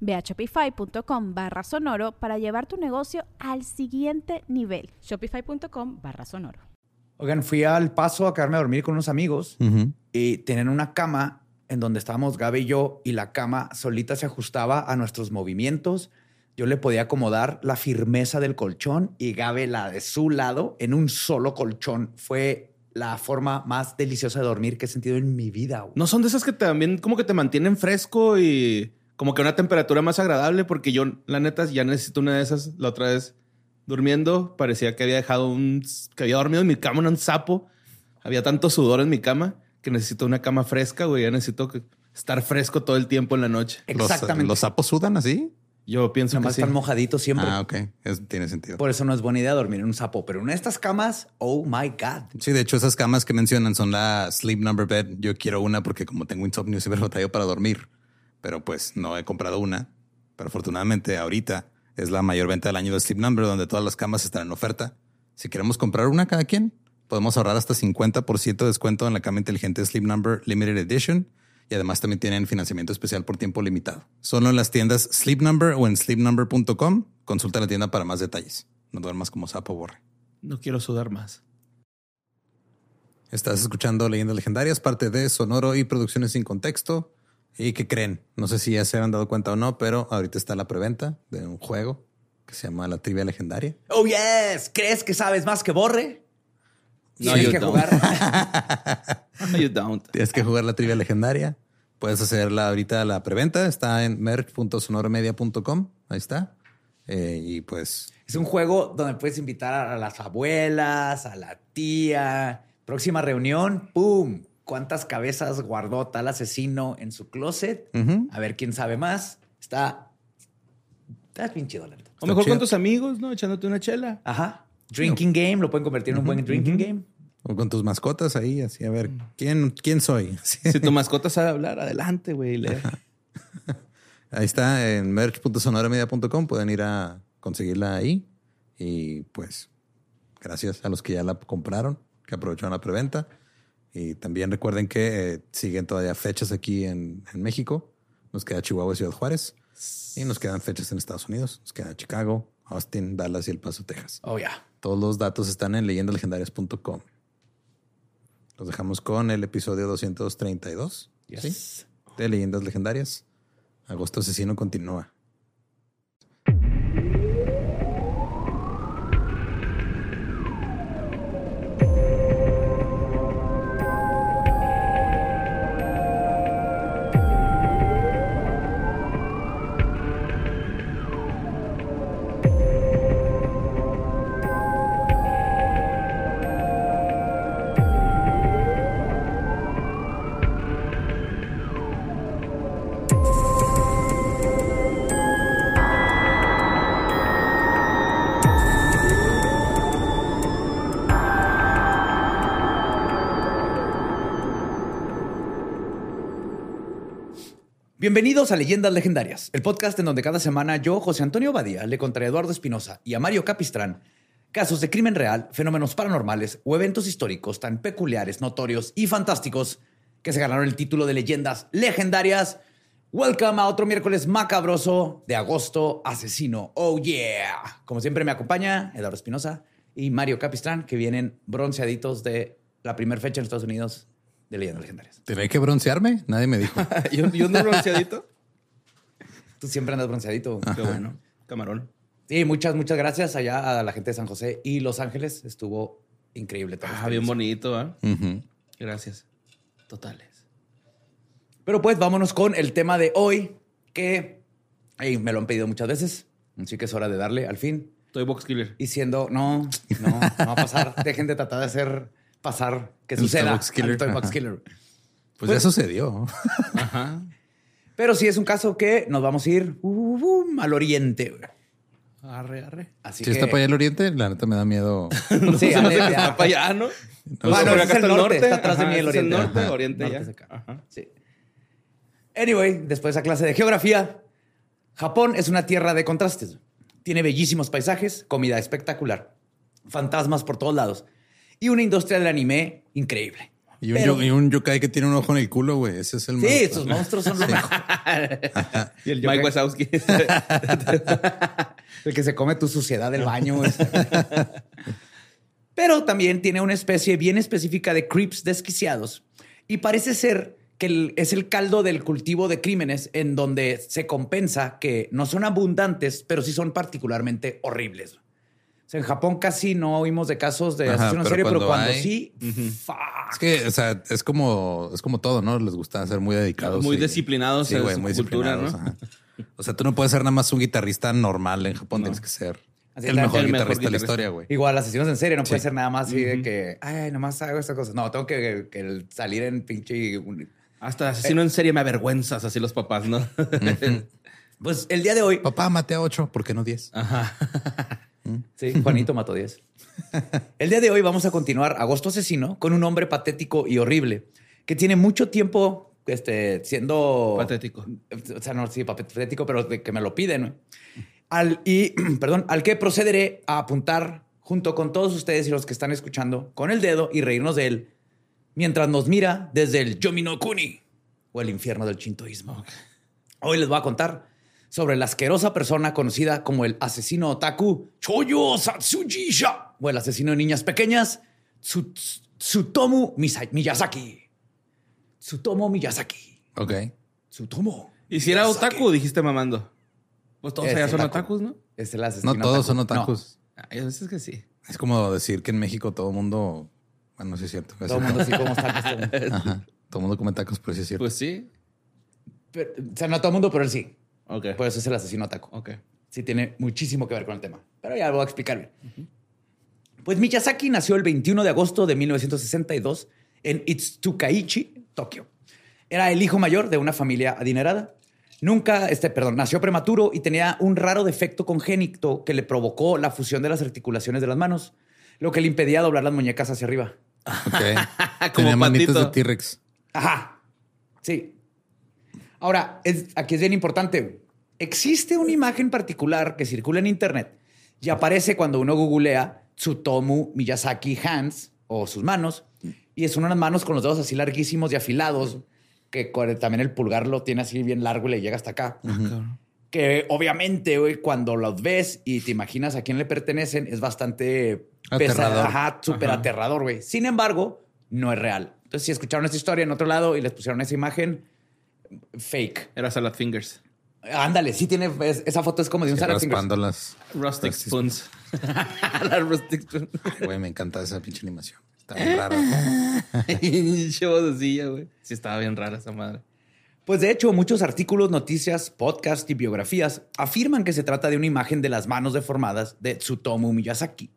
Ve a shopify.com barra sonoro para llevar tu negocio al siguiente nivel. Shopify.com barra sonoro. Oigan, fui al paso a quedarme a dormir con unos amigos y tenían una cama en donde estábamos Gaby y yo y la cama solita se ajustaba a nuestros movimientos. Yo le podía acomodar la firmeza del colchón y Gaby la de su lado en un solo colchón. Fue la forma más deliciosa de dormir que he sentido en mi vida. No son de esas que también como que te mantienen fresco y como que una temperatura más agradable, porque yo, la neta, ya necesito una de esas. La otra vez, durmiendo, parecía que había dejado un. que había dormido en mi cama un sapo. Había tanto sudor en mi cama que necesito una cama fresca, güey. Ya necesito estar fresco todo el tiempo en la noche. Exactamente. ¿Los, sapos sudan así? Yo pienso que sí. están mojaditos siempre. Ah, ok. tiene sentido. Por eso no es buena idea dormir en un sapo. Pero en estas camas, oh my God. Sí, de hecho, esas camas que mencionan son la Sleep Number Bed. Yo quiero una porque como tengo insomnio, siempre batallo para dormir pero pues no he comprado una. Pero afortunadamente ahorita es la mayor venta del año de Sleep Number, donde todas las camas están en oferta. Si queremos comprar una cada quien, podemos ahorrar hasta 50% de descuento en la cama inteligente Sleep Number Limited Edition. Y además también tienen financiamiento especial por tiempo limitado. Solo en las tiendas Sleep Number o en sleepnumber.com. Consulta la tienda para más detalles. No duermas como sapo borre. No quiero sudar más. Estás escuchando Leyendas Legendarias, parte de Sonoro y Producciones sin Contexto. ¿Y qué creen? No sé si ya se han dado cuenta o no, pero ahorita está la preventa de un juego que se llama La Trivia Legendaria. Oh, yes. ¿Crees que sabes más que Borre? No, Tienes que jugar. no, you don't. Tienes que jugar la Trivia Legendaria. Puedes hacerla ahorita la preventa. Está en merch.sonoromedia.com. Ahí está. Eh, y pues... Es un juego donde puedes invitar a las abuelas, a la tía. Próxima reunión, ¡pum! Cuántas cabezas guardó tal asesino en su closet. A ver quién sabe más. Está. Está bien chido, la O mejor con tus amigos, ¿no? Echándote una chela. Ajá. Drinking game, lo pueden convertir en un buen drinking game. O con tus mascotas ahí, así a ver, ¿quién, quién soy? Si tu mascota sabe hablar, adelante, güey. Ahí está, en merch.sonoramedia.com. Pueden ir a conseguirla ahí. Y pues, gracias a los que ya la compraron, que aprovecharon la preventa. Y también recuerden que eh, siguen todavía fechas aquí en, México. Nos queda Chihuahua y Ciudad Juárez. Y nos quedan fechas en Estados Unidos. Nos queda Chicago, Austin, Dallas y El Paso, Texas. Oh, ya. Todos los datos están en leyendalegendarias.com. Los dejamos con el episodio 232 yes. de Leyendas Legendarias. Agosto Asesino continúa. Bienvenidos a Leyendas Legendarias, el podcast en donde cada semana yo, José Antonio Badía, le contaré a Eduardo Espinosa y a Mario Capistrán casos de crimen real, fenómenos paranormales o eventos históricos tan peculiares, notorios y fantásticos que se ganaron el título de Leyendas Legendarias. Welcome a otro miércoles macabroso de agosto asesino. Oh yeah. Como siempre me acompaña Eduardo Espinosa y Mario Capistrán, que vienen bronceaditos de la primera fecha en Estados Unidos de leyendas legendarias. ¿Tenía que broncearme? Nadie me dijo. ¿Yo, ¿Yo no bronceadito? Tú siempre andas bronceadito. Qué bueno. Camarón. Sí, muchas, muchas gracias allá a la gente de San José y Los Ángeles. Estuvo increíble. toda la Ah, bien experiencia. bonito, ¿ah? Ujú. Gracias. Totales. Pero pues vámonos con el tema de hoy, que me lo han pedido muchas veces, así que es hora de darle al fin. Estoy box killer. Y siendo, no, no, no va a pasar. Dejen de tratar de hacer pasar que El suceda. Box Killer. Box. Killer. Pues, ya sucedió. Ajá. Pero sí es un caso que nos vamos a ir uh, uh, al oriente. Arre, arre. Así Si que... está para allá el oriente, la neta me da miedo. Sí, está para allá, ¿no? Ah, no, acá es el está norte, está atrás de mí el ese es oriente. norte, Ajá. oriente Norte ya. es acá. Ajá. Sí. Anyway, después de esa clase de geografía, Japón es una tierra de contrastes. Tiene bellísimos paisajes, comida espectacular, fantasmas por todos lados y una industria del anime increíble. Y un, Pero- yo- y un yokai que tiene un ojo en el culo, güey. Ese es el Sí, más- estos monstruos son lo mejor. Y el yokai. Mike Wazowski. El que se come tu suciedad del baño. Pero también tiene una especie bien específica de creeps desquiciados. Y parece ser que es el caldo del cultivo de crímenes en donde se compensa que no son abundantes, pero sí son particularmente horribles. O sea, en Japón casi no oímos de casos de Ajá, asesino en serie, pero cuando hay- sí, fuck. Es que, o sea, es como, es como todo, ¿no? Les gusta ser muy dedicados. Muy y- disciplinados en güey, su muy cultura, ¿no? ajá. O sea, tú no puedes ser nada más un guitarrista normal en Japón, tienes que ser Así el mejor el mejor guitarrista de la historia, güey. Igual, asesinos en serie no puede Sí. ser nada más así de que, ay, nomás hago estas cosas. No, tengo que, que salir en pinche un- Hasta asesino en serie me avergüenzas, así los papás, ¿no? Pues el día de hoy, Papá, maté a ocho, ¿por qué no diez? Ajá. sí, Juanito mató 10. El día de hoy vamos a continuar Agosto Asesino con un hombre patético y horrible que tiene mucho tiempo este, siendo... Patético. O sea, no, sí, patético, pero de que me lo piden. ¿no? Al, y, perdón, al que procederé a apuntar junto con todos ustedes y los que están escuchando con el dedo y reírnos de él mientras nos mira desde el Yomi no Kuni o el infierno del chintoísmo. Hoy les voy a contar sobre la asquerosa persona conocida como el asesino otaku Choyo Satsujisha o el asesino de niñas pequeñas Tsu- Tsutomu Miyazaki. Tsutomu Miyazaki. Ok. Tsutomu. ¿Y si era otaku, dijiste mamando? Pues todos Es allá son otaku. otakus, ¿no? Es el asesino No todos son otaku. otakus. Ay, a veces que sí. Es como decir que en México todo el mundo. Bueno, sí es cierto. No, todo el mundo así como. Ajá. Todo el mundo come tacos, pero sí es cierto. Pues sí. Pero, o sea, no todo el mundo, pero él sí. Ok. Por eso es el asesino otaku. Ok. Sí tiene muchísimo que ver con el tema. Pero ya lo voy a explicar bien. Pues Miyazaki nació el 21 de agosto de 1962 en Itsukaichi, Tokio. Era el hijo mayor de una familia adinerada. Nunca, este, perdón, nació prematuro y tenía un raro defecto congénito que le provocó la fusión de las articulaciones de las manos, lo que le impedía doblar las muñecas hacia arriba. Ok. Como Tenía manitas patito. de T-Rex. Ajá. Sí. Ahora, es- aquí es bien importante. Existe una imagen particular que circula en internet y aparece cuando uno googlea Tsutomu Miyazaki Hands o sus manos y son unas manos con los dedos así larguísimos y afilados que también el pulgar lo tiene así bien largo y le llega hasta acá. Que obviamente, güey, cuando los ves y te imaginas a quién le pertenecen, es bastante Aterrador. Ajá, súper aterrador, güey. Sin embargo, no es real. Entonces, si escucharon esta historia en otro lado y les pusieron esa imagen, fake. Era Salad Fingers. Ándale, sí tiene. es- esa foto es como de un Sí, Sarah Fingers. raspando las. Rustic Spoons. La Rustic Spoons. Güey, me encanta esa pinche animación. Está bien rara. Güey. Sí, estaba bien rara esa madre. Pues de hecho, muchos artículos, noticias, podcasts y biografías afirman que se trata de una imagen de las manos deformadas de Tsutomu Miyazaki.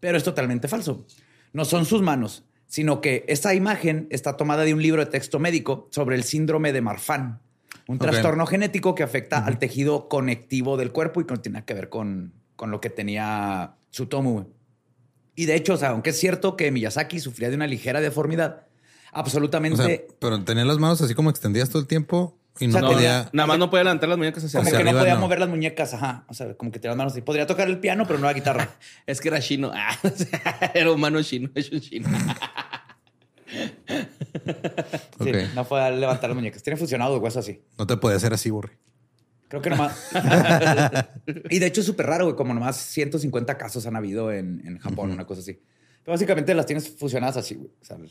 Pero es totalmente falso. No son sus manos, sino que esta imagen está tomada de un libro de texto médico sobre el síndrome de Marfan, un trastorno genético que afecta al tejido conectivo del cuerpo y que tiene que ver con, con lo que tenía Tsutomu. Y de hecho, o sea, aunque es cierto que Miyazaki sufría de una ligera deformidad, O absolutamente... sea, pero tenía las manos así como extendidas todo el tiempo y no O sea, No, podía. nada más no puede levantar las muñecas hacia Como Hacia que no arriba, podía no. mover las muñecas, ajá. O sea, como que tenía las manos así. Podría tocar el piano, pero no la guitarra. Es que era chino. Ah, era humano chino, es un chino. Sí, Ok. no podía levantar las muñecas. Tiene fusionado de hueso así. No te podía hacer así, Borre. Creo que nomás. y de hecho es súper raro, güey. Como nomás 150 casos han habido en, en Japón, una cosa así. Pero básicamente las tienes fusionadas así, güey. O sea, no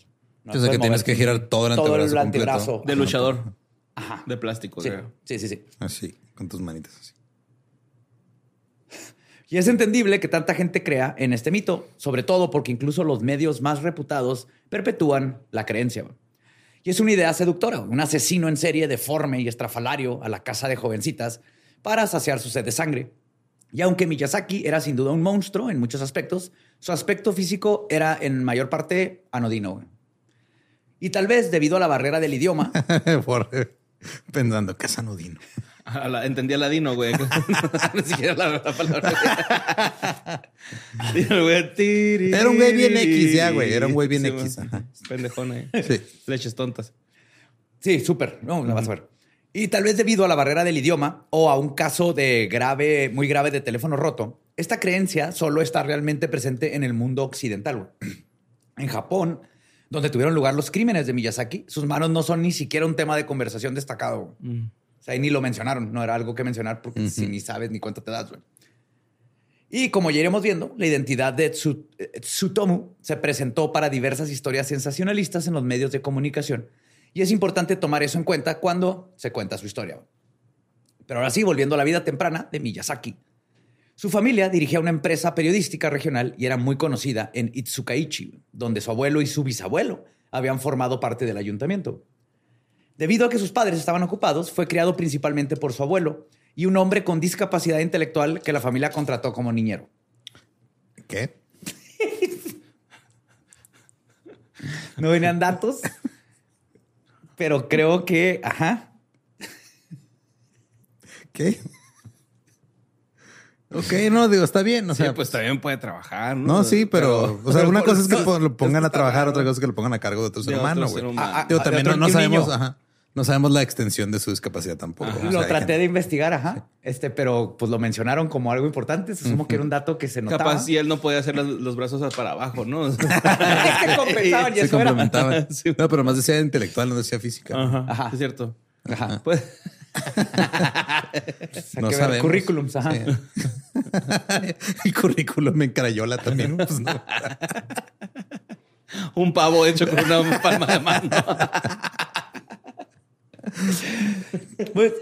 puedes que tienes que girar todo el todo antebrazo. el antebrazo. completo. De luchador. Ajá. De plástico, Sí, creo. sí, sí, sí. Así, con tus manitas así. Y es entendible que tanta gente crea en este mito, sobre todo porque incluso los medios más reputados perpetúan la creencia. Y es una idea seductora, un asesino en serie deforme y estrafalario a la casa de jovencitas para saciar su sed de sangre. Y aunque Miyazaki era sin duda un monstruo en muchos aspectos, su aspecto físico era en mayor parte anodino. Y tal vez debido a la barrera del idioma. Pensando que es anodino. Entendí a ladino, güey. Ni siquiera la, la palabra. Era un güey bien X, ya, güey. Era un güey bien Sí, X, ajá. Pendejón ahí. Sí. Leches tontas. Sí, súper. No, la vas a ver. Y tal vez debido a la barrera del idioma o a un caso de grave, muy grave de teléfono roto, esta creencia solo está realmente presente en el mundo occidental. En Japón, donde tuvieron lugar los crímenes de Miyazaki, sus manos no son ni siquiera un tema de conversación destacado. güey. O sea, ahí ni lo mencionaron. No era algo que mencionar porque si ni sabes ni cuánto te das. güey. Y como ya iremos viendo, la identidad de eh, Tsutomu se presentó para diversas historias sensacionalistas en los medios de comunicación. Y es importante tomar eso en cuenta cuando se cuenta su historia. Pero ahora sí, volviendo a la vida temprana de Miyazaki. Su familia dirigía una empresa periodística regional y era muy conocida en Itsukaichi, donde su abuelo y su bisabuelo habían formado parte del ayuntamiento. Debido a que sus padres estaban ocupados, fue criado principalmente por su abuelo y un hombre con discapacidad intelectual que la familia contrató como niñero. ¿Qué? No venían datos, pero creo que, ajá, ¿Qué? Ok, no, digo, está bien. O sea, sea, pues también puede trabajar, ¿no? No, sí, pero, o sea, pero una cosa es que lo pongan a trabajar, otra cosa es que lo pongan a cargo de otro ser De humano, otro güey. ser humano. Ah, Digo, también no, sabemos, ajá, no sabemos la extensión de su discapacidad tampoco. Ajá. O sea, lo traté gente- de investigar, ajá. Este, pero pues lo mencionaron como algo importante. Supongo que era un dato que se notaba. Capaz si él no podía hacer los, los brazos para abajo, ¿no? Es que compensaban y se eso era. complementaban. Sí. No, pero más decía intelectual, no decía física. Ajá. Ajá. Es cierto. Ajá. Pues, Hay No sabemos. currículums, ajá. Sí. El currículum en Crayola también. pues, no. un pavo hecho con una palma de mano. Pues,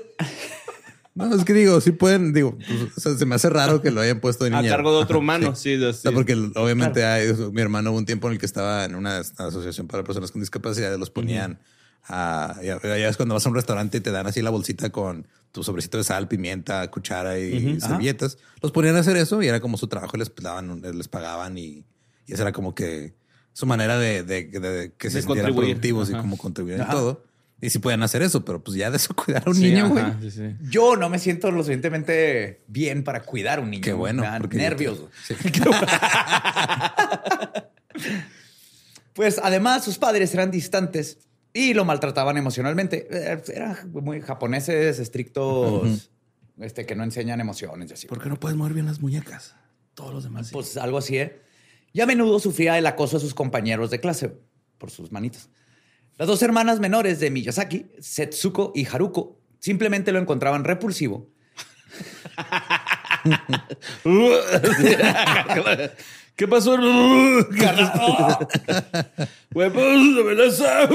No, es que digo, sí pueden, digo, pues, o sea, se me hace raro que lo hayan pusto de A cargo de otro humano. sí. Sí, porque obviamente hay- mi hermano hubo un tiempo en el que estaba en una asociación para personas con discapacidad, los ponían a, ya, ya es cuando vas a un restaurante y te dan así la bolsita con tu sobrecito de sal, pimienta, cuchara y servilletas. Los ponían a hacer eso y era como su trabajo, y les daban, les pagaban y, y esa era como que su manera de, de- de- de que se sintieran productivos y como contribuir en todo. Y sí pueden hacer eso, pero pues ya de eso cuidar a un Sí, niño, güey. sí, sí. yo no me siento lo suficientemente bien para cuidar a un niño. Qué bueno. Porque- nervios. Sí. Pues además sus padres eran distantes y lo maltrataban emocionalmente. Eh, Eran muy japoneses, estrictos, este, que no enseñan emociones y así. ¿Por qué no puedes mover bien las muñecas? Todos los demás. sí. Pues algo así, ¿eh? Y a menudo sufría el acoso de sus compañeros de clase por sus manitas. Las dos hermanas menores de Miyazaki, Setsuko y Haruko, simplemente lo encontraban repulsivo. ¿Qué pasó? Huevos de belleza.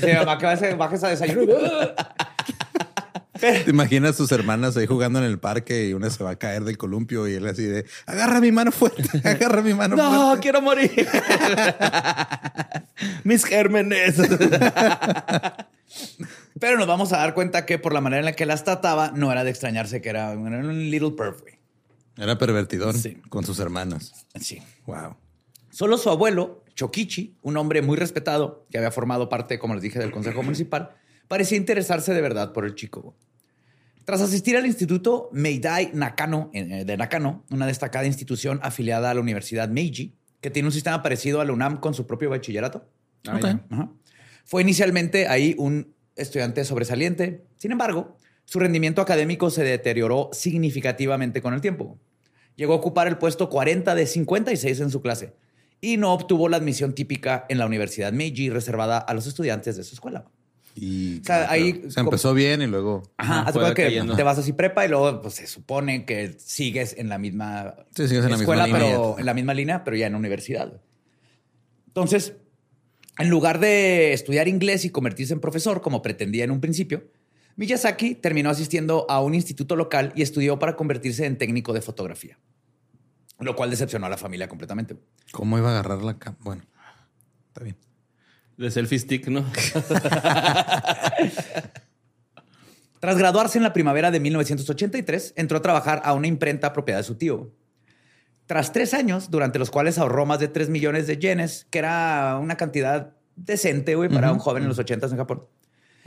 Se baja, baja esa desayuno. ¿Te imaginas sus hermanas ahí jugando en el parque y una se va a caer del columpio y él así de agarra mi mano fuerte, agarra mi mano No, fuerte. quiero morir. Mis gérmenes. Pero nos vamos a dar cuenta que por la manera en la que las trataba, no era de extrañarse que era un era un little perf, güey. Era pervertidón Sí. con sus hermanas. Sí. Wow. Solo su abuelo, Chokichi, un hombre muy respetado, que había formado parte, como les dije, del Consejo Municipal, parecía interesarse de verdad por el chico. Tras asistir al Instituto Meidai Nakano, eh, de Nakano, una destacada institución afiliada a la Universidad Meiji, que tiene un sistema parecido a la UNAM con su propio bachillerato. Ajá. Fue inicialmente ahí un estudiante sobresaliente. Sin embargo, su rendimiento académico se deterioró significativamente con el tiempo. Llegó a ocupar el puesto 40 de 56 en su clase y no obtuvo la admisión típica en la Universidad Meiji reservada a los estudiantes de su escuela. Y O sea, ahí- se empezó bien y luego Ajá, haz que te vas así prepa y luego pues, se supone que sigues en la misma Sí, sigues en la misma escuela, línea. pero en la misma línea, pero ya en universidad. Entonces, en lugar de estudiar inglés y convertirse en profesor, como pretendía en un principio, Miyazaki terminó asistiendo a un instituto local y estudió para convertirse en técnico de fotografía. lo cual decepcionó a la familia completamente. ¿Cómo iba a agarrar la cama? Bueno, está bien. De selfie stick, ¿no? Tras graduarse en la primavera de 1983, entró a trabajar a una imprenta propiedad de su tío. Tras tres años, durante los cuales ahorró más de 3 millones de yenes, que era una cantidad decente, güey, para un joven en los 80 en Japón.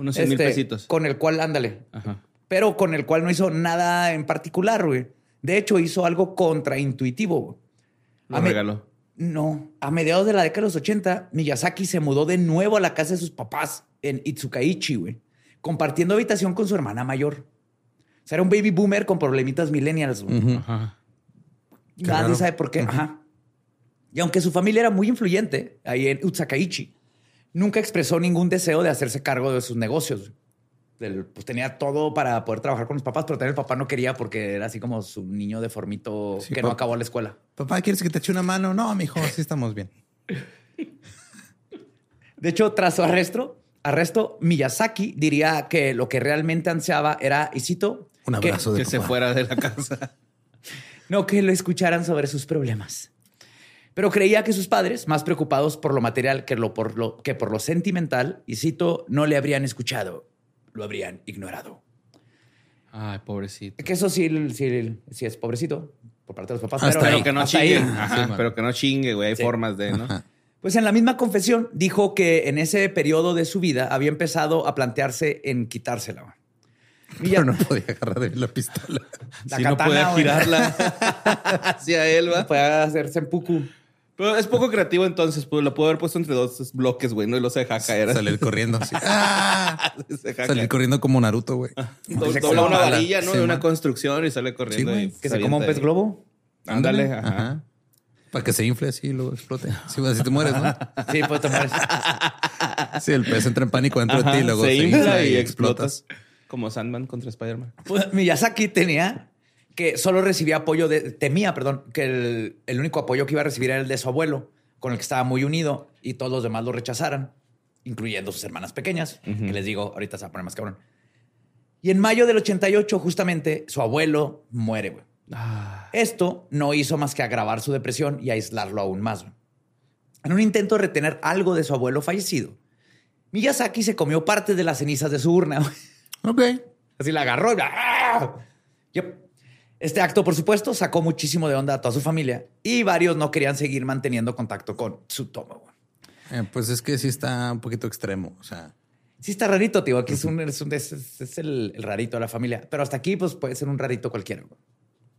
Unos 100 mil Este, pesitos. Con el cual, ándale. Ajá. Pero con el cual no hizo nada en particular, güey. De hecho, hizo algo contraintuitivo. güey. Lo A regaló. No. A mediados de la década de los 80, Miyazaki se mudó de nuevo a la casa de sus papás en Itsukaichi, güey. Compartiendo habitación con su hermana mayor. O sea, era un baby boomer con problemitas millennials. güey. Ajá. Nadie sabe por qué. Ajá. Y aunque su familia era muy influyente ahí en Utsakaichi, nunca expresó ningún deseo de hacerse cargo de sus negocios. Del- pues tenía todo para poder trabajar con los papás, pero también el papá no quería porque era así como su niño deformito Sí, que no acabó la escuela. Papá, ¿quieres que te eche una mano? No, mijo, sí estamos bien. De hecho, tras su arresto, arresto, Miyazaki diría que lo que realmente ansiaba era, y cito, Un que- abrazo de Que se fuera de la casa. no que lo escucharan sobre sus problemas. Pero creía que sus padres, más preocupados por lo material que, lo, por, lo, que por lo sentimental, y cito, no le habrían escuchado, lo habrían ignorado. Ay, pobrecito. Que eso sí, sí, sí es pobrecito por parte de los papás. Hasta pero, ahí. Que no hasta chingue. ahí. Ajá, Sí, man. pero que no chingue, güey. Hay Sí. formas de, ¿no? Ajá. Pues en la misma confesión dijo que en ese periodo de su vida había empezado a plantearse en quitársela. Milla- Pero no podía agarrar bien la pistola. La si no katana, puede güey. girarla hacia él, va. Puede hacer seppuku. Pero es poco creativo entonces, pues lo puedo haber puesto entre dos bloques, güey, no y lo se deja caer. Salir corriendo. así. ¡Ah! se Salir corriendo como Naruto, güey. Do- Se Dobla una varilla, ¿no? Sí, de una construcción y sale corriendo. Sí, y Que se coma un pez ahí. globo. Ándale, ajá. Para que se infle así y luego explote. Sí, así te mueres, ¿no? Sí, puede tomar. Sí, el pez entra en pánico dentro de ti y luego se infla y explotas. Como Sandman contra Spider-Man. Pues, Miyazaki tenía que solo recibía apoyo de, temía, perdón, que el, el único apoyo que iba a recibir era el de su abuelo, con el que estaba muy unido y todos los demás lo rechazaran, incluyendo sus hermanas pequeñas, que les digo, ahorita se va a poner más cabrón. Y en mayo del 88, justamente, su abuelo muere, güey. Ah, Esto no hizo más que agravar su depresión y aislarlo aún más. güey. En un intento de retener algo de su abuelo fallecido, Miyazaki se comió parte de las cenizas de su urna. güey. Ok. Así la agarró. y ¡Ah! Yep. Este acto, por supuesto, sacó muchísimo de onda a toda su familia y varios no querían seguir manteniendo contacto con Tsutomu. güey. Eh, pues es que sí está un poquito extremo. O sea, Sí está rarito, tío. Aquí es, un, es, un- es- el, el rarito de la familia. Pero hasta aquí, pues, puede ser un rarito cualquiera. güey.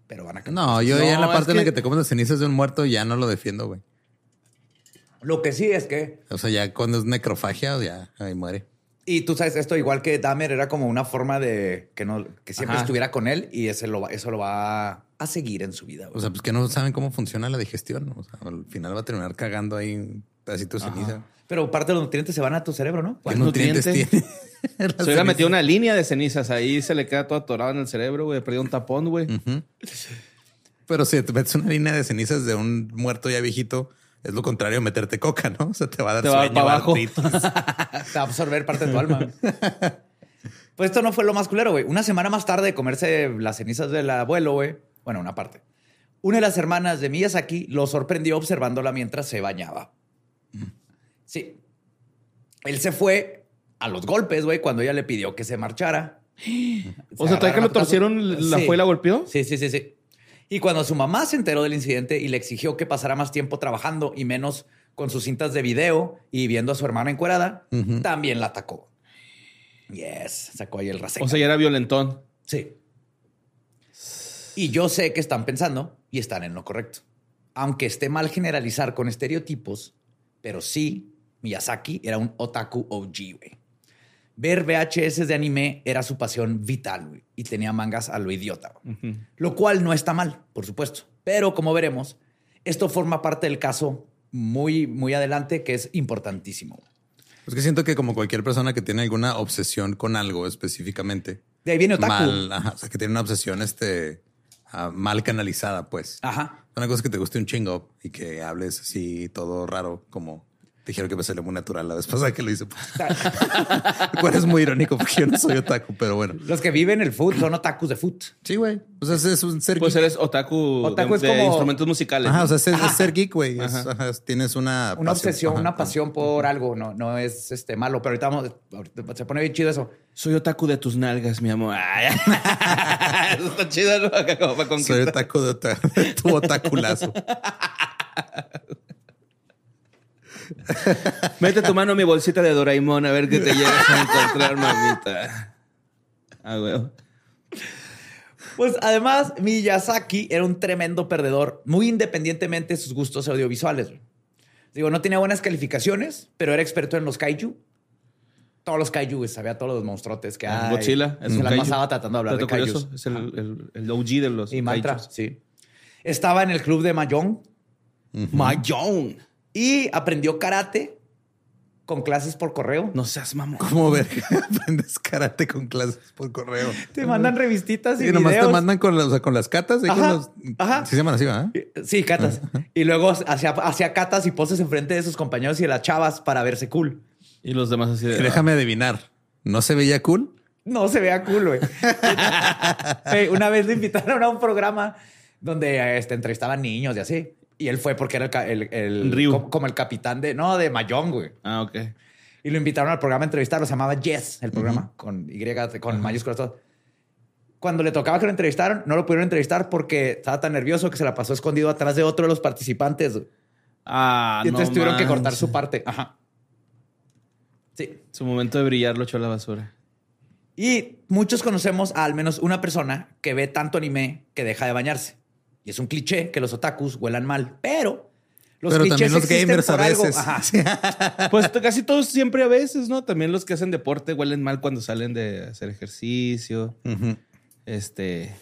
Pero van a cambiar. no, yo No, ya en la parte en la que- que te comes las cenizas de un muerto ya no lo defiendo, güey. Lo que sí es que... O sea, ya cuando es necrofagia, ya ahí muere. Y tú sabes, esto igual que Dahmer era como una forma de que, no, que siempre Ajá. estuviera con él y ese lo, va- eso lo va a seguir en su vida. güey. O sea, pues que no saben cómo funciona la digestión. O sea, al final va a terminar cagando ahí un pedacito de ceniza. Pero parte de los nutrientes se van a tu cerebro, ¿no? ¿Qué ¿Cuál nutrientes nutriente? tiene? Se hubiera metido una línea de cenizas ahí, se le queda todo atorado en el cerebro, güey. Perdió un tapón, güey. Pero si te metes una línea de cenizas de un muerto ya viejito, es lo contrario a meterte coca, ¿no? O sea, te va a dar Te va sueño, para abajo. Te va a absorber parte de tu alma. Pues esto no fue lo más culero, güey. Una semana más tarde de comerse las cenizas del abuelo, güey. Bueno, una parte. Una de las hermanas de Miyazaki lo sorprendió observándola mientras se bañaba. Sí. Él se fue a los golpes, güey, cuando ella le pidió que se marchara. O sea, ¿trae que lo torcieron, la Sí. fue y la golpeó? Sí, sí, sí, sí. Y cuando su mamá se enteró del incidente y le exigió que pasara más tiempo trabajando y menos con sus cintas de video y viendo a su hermana encuerada, también la atacó. Yes, sacó ahí el rasero. O sea, ya era violentón. sí. Y yo sé que están pensando y están en lo correcto. Aunque esté mal generalizar con estereotipos, pero sí, Miyazaki era un otaku OG, güey. Ver VHS de anime era su pasión vital, güey. Y tenía mangas a lo idiota, güey. Lo cual no está mal, por supuesto. Pero como veremos, esto forma parte del caso muy, muy adelante, que es importantísimo. Es que siento que como cualquier persona que tiene alguna obsesión con algo específicamente, De ahí viene Otaku. mal, ajá, o sea, que tiene una obsesión este, ah, mal canalizada, pues. Ajá. Una cosa que te guste un chingo y que hables así todo raro, como Dijeron que me salió muy natural la vez pasada que lo hice. cuál es muy irónico porque yo no soy otaku, pero bueno. Los que viven el food son otakus de food. Sí, güey. O sea, es un ser Pues geek. eres otaku, Otaku de, es de como- instrumentos musicales. Ajá, ¿no? o sea, es, es ser geek, güey. Tienes una... Una pasión. obsesión, Ajá. una pasión por algo. No, no es este malo, pero ahorita, vamos, ahorita se pone bien chido eso. Soy otaku de tus nalgas, mi amor. Ay, Eso está chido, ¿no? Acá como para Soy otaku de de tu otaculazo. Mete tu mano en mi bolsita de Doraemon a ver qué te llegas a encontrar, mamita. Ah, güey. Pues además, Miyazaki era un tremendo perdedor, muy independientemente de sus gustos audiovisuales. Digo, no tenía buenas calificaciones, pero era experto en los kaiju. Todos los kaiju, sabía todos los monstruotes que hay. Godzilla es Se un la kaiju. pasaba tratando de hablar de kaijus. Es el, el, el OG de los Y mantra, kaijus. sí. Estaba en el club de Mahjong Mahjong. Y aprendió karate con clases por correo. No seas mamón. ¿Cómo ver? Aprendes karate con clases por correo. Te mandan revistitas y Y nomás videos. te mandan con, sea, con las catas. Ajá, los- ajá. Sí se llaman así, ¿verdad? Sí, catas. Y luego hacía, hacía catas y poses enfrente de sus compañeros y de las chavas para verse cool. Y los demás así de. Y déjame adivinar. ¿No se veía cool? No se vea cool, güey. Ey, Una vez le invitaron a un programa donde este, entrevistaban niños y así. Y él fue porque era el, el, como, como el capitán de, no, de Mayón, güey. Ah, ok. Y lo invitaron al programa a entrevistarlo. Se llamaba Yes, el programa, con Y, con mayúsculas, todo. Cuando le tocaba que lo entrevistaron, no lo pudieron entrevistar porque estaba tan nervioso que se la pasó escondido atrás de otro de los participantes. Ah, y entonces no tuvieron que cortar su parte. Ajá. Sí. Su momento de brillar lo echó a la basura. Y muchos conocemos a al menos una persona que ve tanto anime que deja de bañarse. Y es un cliché que los otakus huelan mal, pero los Pero clichés también los existen gamers a por algo. veces. Ajá. Pues casi todos siempre a veces, ¿no? También los que hacen deporte huelen mal cuando salen de hacer ejercicio. Este.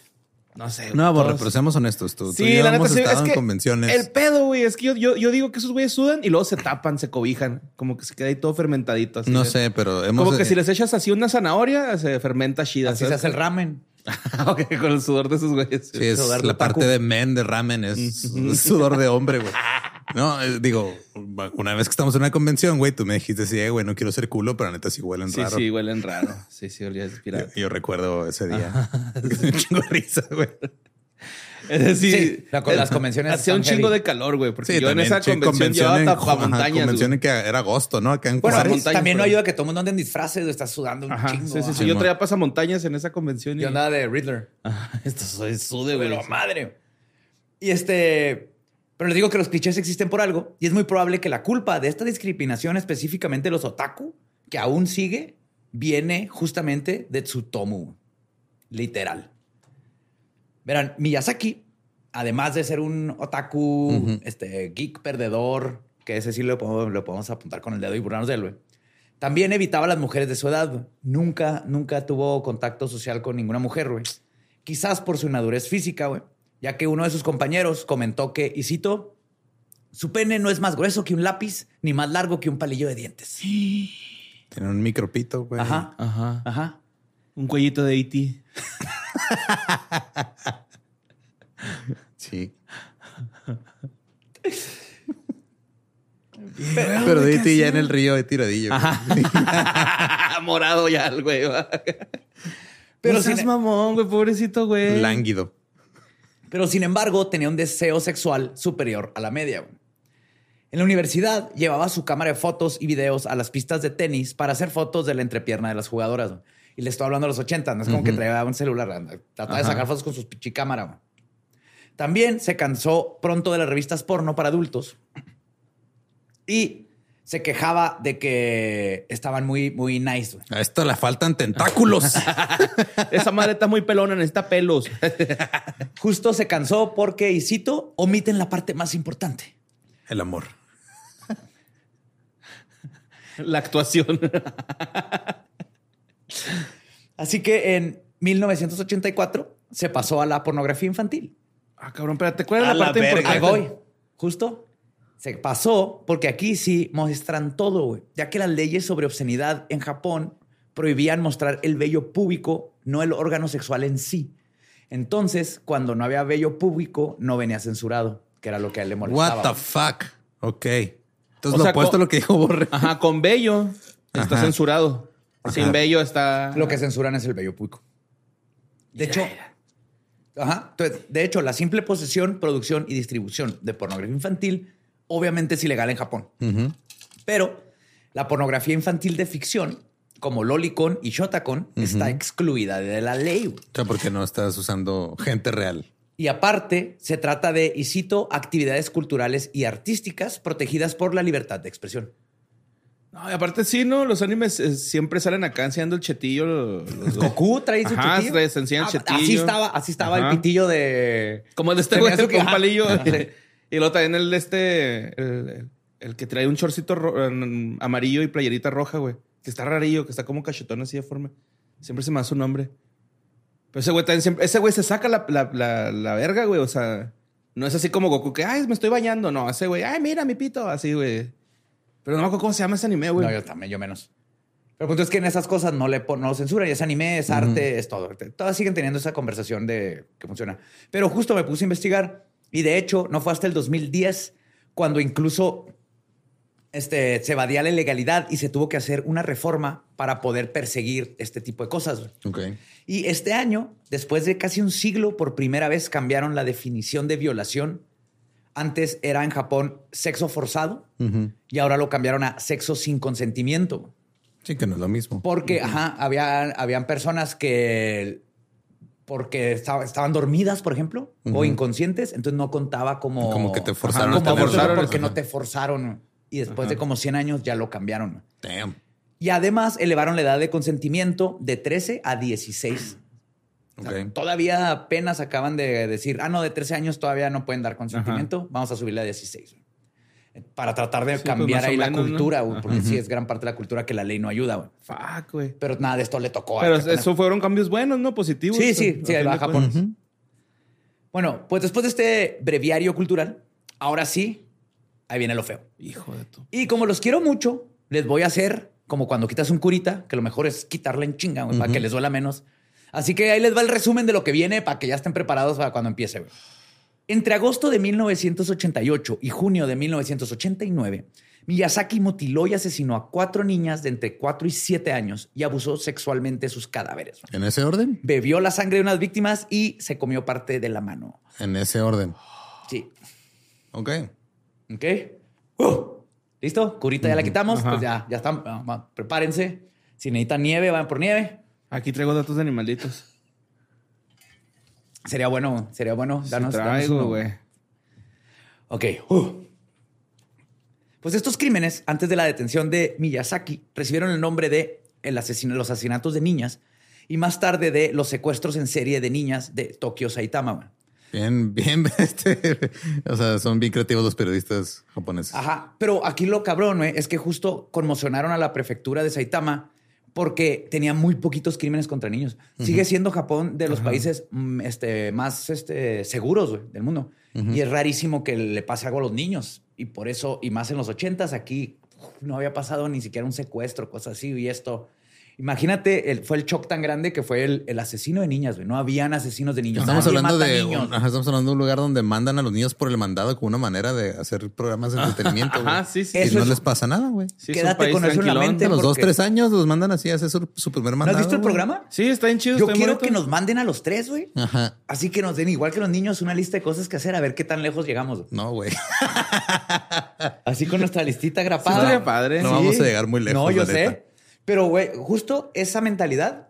No sé. No, Borre, pero seamos honestos. Tú, tú Sí, y yo la neta, hemos sí. estado Es en que convenciones. el pedo, güey, es que yo, yo, yo digo que esos güeyes sudan y luego se tapan, se cobijan. Como que se queda ahí todo fermentadito. Así No de- sé, pero hemos... Como que si les echas así una zanahoria, se fermenta chida. Así se hace el ramen. Ok, con el sudor de esos güeyes. Sí, es sudor de la parte de men de ramen, es, sudor de hombre, güey. No, eh, digo, una vez que estamos en una convención, güey, tú me dijiste, sí, eh, güey, no quiero ser culo, pero neta sí huelen Sí, raro. sí, huelen raro. Sí, sí, olía Yo, inspirado. yo recuerdo ese día. Un chingo de risa, güey. Es decir, Sí, la- con las convenciones hacía un chingo de calor, güey, porque Sí, yo en esa sí, convención llevaba en- tapamontañas. convención en que era agosto, ¿no? Acá en Bueno, montañas, también no ayuda que todo el mundo ande en disfraces, estás sudando un Ajá, chingo. sí, sí, sí. Yo traía pasamontañas en esa convención y... Yo andaba de Riddler. Esto soy sude, güey. Pero madre. Y este. Pero les digo que los clichés existen por algo y es muy probable que la culpa de esta discriminación, específicamente los otaku, que aún sigue, viene justamente de Tsutomu. Literal. Verán, Miyazaki, además de ser un otaku, este, geek perdedor, que ese sí lo podemos, lo podemos apuntar con el dedo y burlarnos de él, güey. También evitaba a las mujeres de su edad. Nunca, nunca tuvo contacto social con ninguna mujer, güey. Quizás por su inmadurez física, güey. Ya que uno de sus compañeros comentó que, y cito, su pene no es más grueso que un lápiz, ni más largo que un palillo de dientes. Tiene un micropito, güey. Ajá, Ajá. ajá. Un cuellito de E E.T. Sí. Pero de ti ya en el río de tiradillo. Morado ya el güey. Pero Pero no sin- seas mamón, güey. Pobrecito, güey. Lánguido. Pero sin embargo, tenía un deseo sexual superior a la media. güey. En la universidad llevaba su cámara de fotos y videos a las pistas de tenis para hacer fotos de la entrepierna de las jugadoras. güey. Y le estoy hablando de los 80, no es como que traía un celular, trataba de sacar fotos con su pichi cámara. También se cansó pronto de las revistas porno para adultos y se quejaba de que estaban muy, muy nice. A esto le faltan tentáculos. Esa madre está muy pelona, necesita pelos. Justo se cansó porque, y cito, omiten la parte más importante. El amor. La actuación. Así que en 1984 se pasó a la pornografía infantil. Ah, cabrón, espérate. ¿Cuál es A la parte verga. importante? Ahí voy. Justo. Se pasó porque aquí sí muestran todo, güey. Ya que las leyes sobre obscenidad en Japón prohibían mostrar el vello púbico, no el órgano sexual en sí. Entonces, cuando no había vello púbico, no venía censurado, que era lo que a él le molestaba. What the fuck. Ok. Entonces O lo sea, opuesto co- a lo que dijo Borre. Ajá, con bello está Ajá. censurado. Sin Ajá. bello está. Lo que censuran es el vello público. De hecho, ajá, entonces, de hecho, la simple posesión, producción y distribución de pornografía infantil obviamente es ilegal en Japón. Pero la pornografía infantil de ficción, como Lolicon y Shotacon, está excluida de la ley. O sea, porque no estás usando gente real. Y aparte, se trata de, y cito, actividades culturales y artísticas protegidas por la libertad de expresión. No, y aparte sí, ¿no? Los animes eh, siempre salen acá enseñando el chetillo. los- Goku trae su Ajá, chitillo. trae- se enseña el Ah, chetillo. Así estaba, así estaba Ajá. el pitillo de... Como el de este güey con ajá. palillo. Y luego también el de este, el, el que trae un chorcito ro- en- amarillo y playerita roja, güey. Que está rarillo, que está como cachetón así de forma. Siempre se me da su nombre. Pero ese güey también siempre, ese güey se saca la, la, la, la verga, güey. O sea, no es así como Goku que, ay, me estoy bañando. No, ese güey, ay, mira mi pito. Así, güey. Pero no me acuerdo cómo se llama ese anime, güey. No, yo también, yo menos. Pero el punto es que en esas cosas no le no censuran, y es anime, es arte, es todo. Todas siguen teniendo esa conversación de que funciona. Pero justo me puse a investigar y de hecho no fue hasta el 2010 cuando incluso este, se evadía la ilegalidad y se tuvo que hacer una reforma para poder perseguir este tipo de cosas. güey. Ok. Y este año, después de casi un siglo, por primera vez cambiaron la definición de violación. Antes era en Japón sexo forzado y ahora lo cambiaron a sexo sin consentimiento. Sí, que no es lo mismo. Porque, ajá, había, habían personas que porque estaba- estaban dormidas, por ejemplo, o inconscientes, entonces no contaba como... Como que te forzaron Ajá, como forzaron porque no te forzaron. Y después de como 100 años ya lo cambiaron. Damn. Y además elevaron la edad de consentimiento de 13 a 16. Todavía apenas acaban de decir, ah, no, de 13 años todavía no pueden dar consentimiento, vamos a subirle a 16. Para tratar de Sí, pues, cambiar ahí la cultura, porque sí es gran parte de la cultura que la ley no ayuda. güey. Fuck, güey. Pero nada de esto le tocó. a Pero eso fueron cambios buenos, ¿no? Positivos. Sí, sí, sí, a Japón. Bueno, pues después de este breviario cultural, ahora sí, ahí viene lo feo. Hijo de tu. Y como los quiero mucho, les voy a hacer como cuando quitas un curita, que lo mejor es quitarle en chinga, güey, para que les duela menos. Así que ahí les va el resumen de lo que viene para que ya estén preparados para cuando empiece. güey. Entre agosto de 1988 y junio de 1989, Miyazaki mutiló y asesinó a cuatro niñas de entre 4 y 7 años y abusó sexualmente sus cadáveres. ¿En ese orden? Bebió la sangre de unas víctimas y se comió parte de la mano. En ese orden. Sí. Ok. ¿Ok? Uh, ¿Listo? Curita ya la quitamos. Ajá. Pues ya, ya están. Prepárense. Si necesitan nieve, van por nieve. Aquí traigo datos de animalitos. Sería bueno, sería bueno. Sí Danos, danos traigo, güey. Ok. Uh. Pues estos crímenes, antes de la detención de Miyazaki, recibieron el nombre de el asesino, los asesinatos de niñas y más tarde de los secuestros en serie de niñas de Tokio Saitama. güey. Bien, bien. Este, o sea, son bien creativos los periodistas japoneses. Ajá. Pero aquí lo cabrón güey, es que justo conmocionaron a la prefectura de Saitama porque tenía muy poquitos crímenes contra niños. Sigue siendo Japón de los países mm, este, más este, seguros del mundo. Y es rarísimo que le pase algo a los niños. Y por eso, y más en los ochentas, aquí uf, no había pasado ni siquiera un secuestro, cosas así. Y esto, imagínate, el- fue el shock tan grande que fue el, el asesino de niñas. güey. No habían asesinos de niños. Estamos hablando de niños. un, ajá, estamos hablando de un lugar donde mandan a los niños por el mandado como una manera de hacer programas de entretenimiento. Ajá, sí, sí. Y Eso no es- les pasa nada, güey. Sí, Quédate con eso en la mente. A los dos, tres años los mandan así a hacer su, su primer ¿No mandado. has visto el güey. programa? Sí, está bien chido. Yo quiero bonito. que nos manden a los tres, güey. Ajá. Así que nos den, igual que los niños, una lista de cosas que hacer, a ver qué tan lejos llegamos. No, güey. Así con nuestra listita Sí, grapada. estaría padre. No Sí. vamos a llegar muy lejos. No, yo sé. Pero, güey, justo esa mentalidad.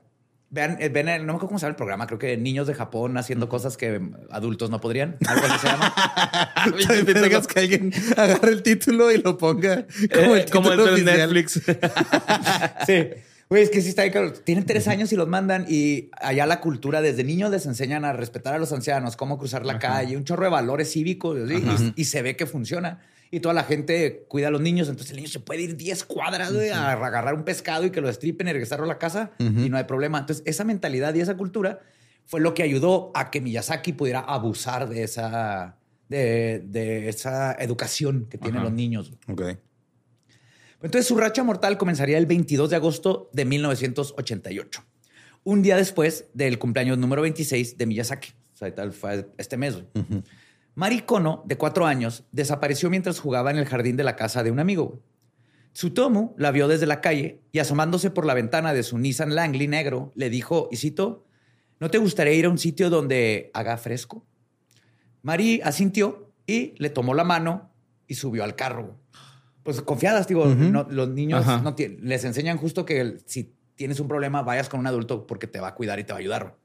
Vean, eh, ven, el- no me acuerdo cómo se llama el programa. Creo que niños de Japón haciendo cosas que adultos no podrían. Algo así se llama. Que alguien agarre el título y lo ponga como el, Eh, como el título de. Netflix. sí. Güey, es que sí está ahí, cabrón. Tienen tres años y los mandan y allá la cultura desde niños les enseñan a respetar a los ancianos, cómo cruzar la calle, un chorro de valores cívicos ¿sí? y, y se ve que funciona. Y toda la gente cuida a los niños, entonces el niño se puede ir 10 cuadras güey, a agarrar un pescado y que lo estripen y regresarlo a la casa y no hay problema. Entonces esa mentalidad y esa cultura fue lo que ayudó a que Miyazaki pudiera abusar de esa, de, de esa educación que tienen Ajá. los niños. Ok. Entonces su racha mortal comenzaría el 22 de agosto de 1988, un día después del cumpleaños número 26 de Miyazaki. O sea, tal fue este mes. güey. Mari Kono, de cuatro años, desapareció mientras jugaba en el jardín de la casa de un amigo. Tsutomu la vio desde la calle y asomándose por la ventana de su Nissan Langley negro, le dijo, y cito, ¿no te gustaría ir a un sitio donde haga fresco? Mari asintió y le tomó la mano y subió al carro. Pues confiadas, digo, no- los niños no les enseñan justo que si tienes un problema, vayas con un adulto porque te va a cuidar y te va a ayudar.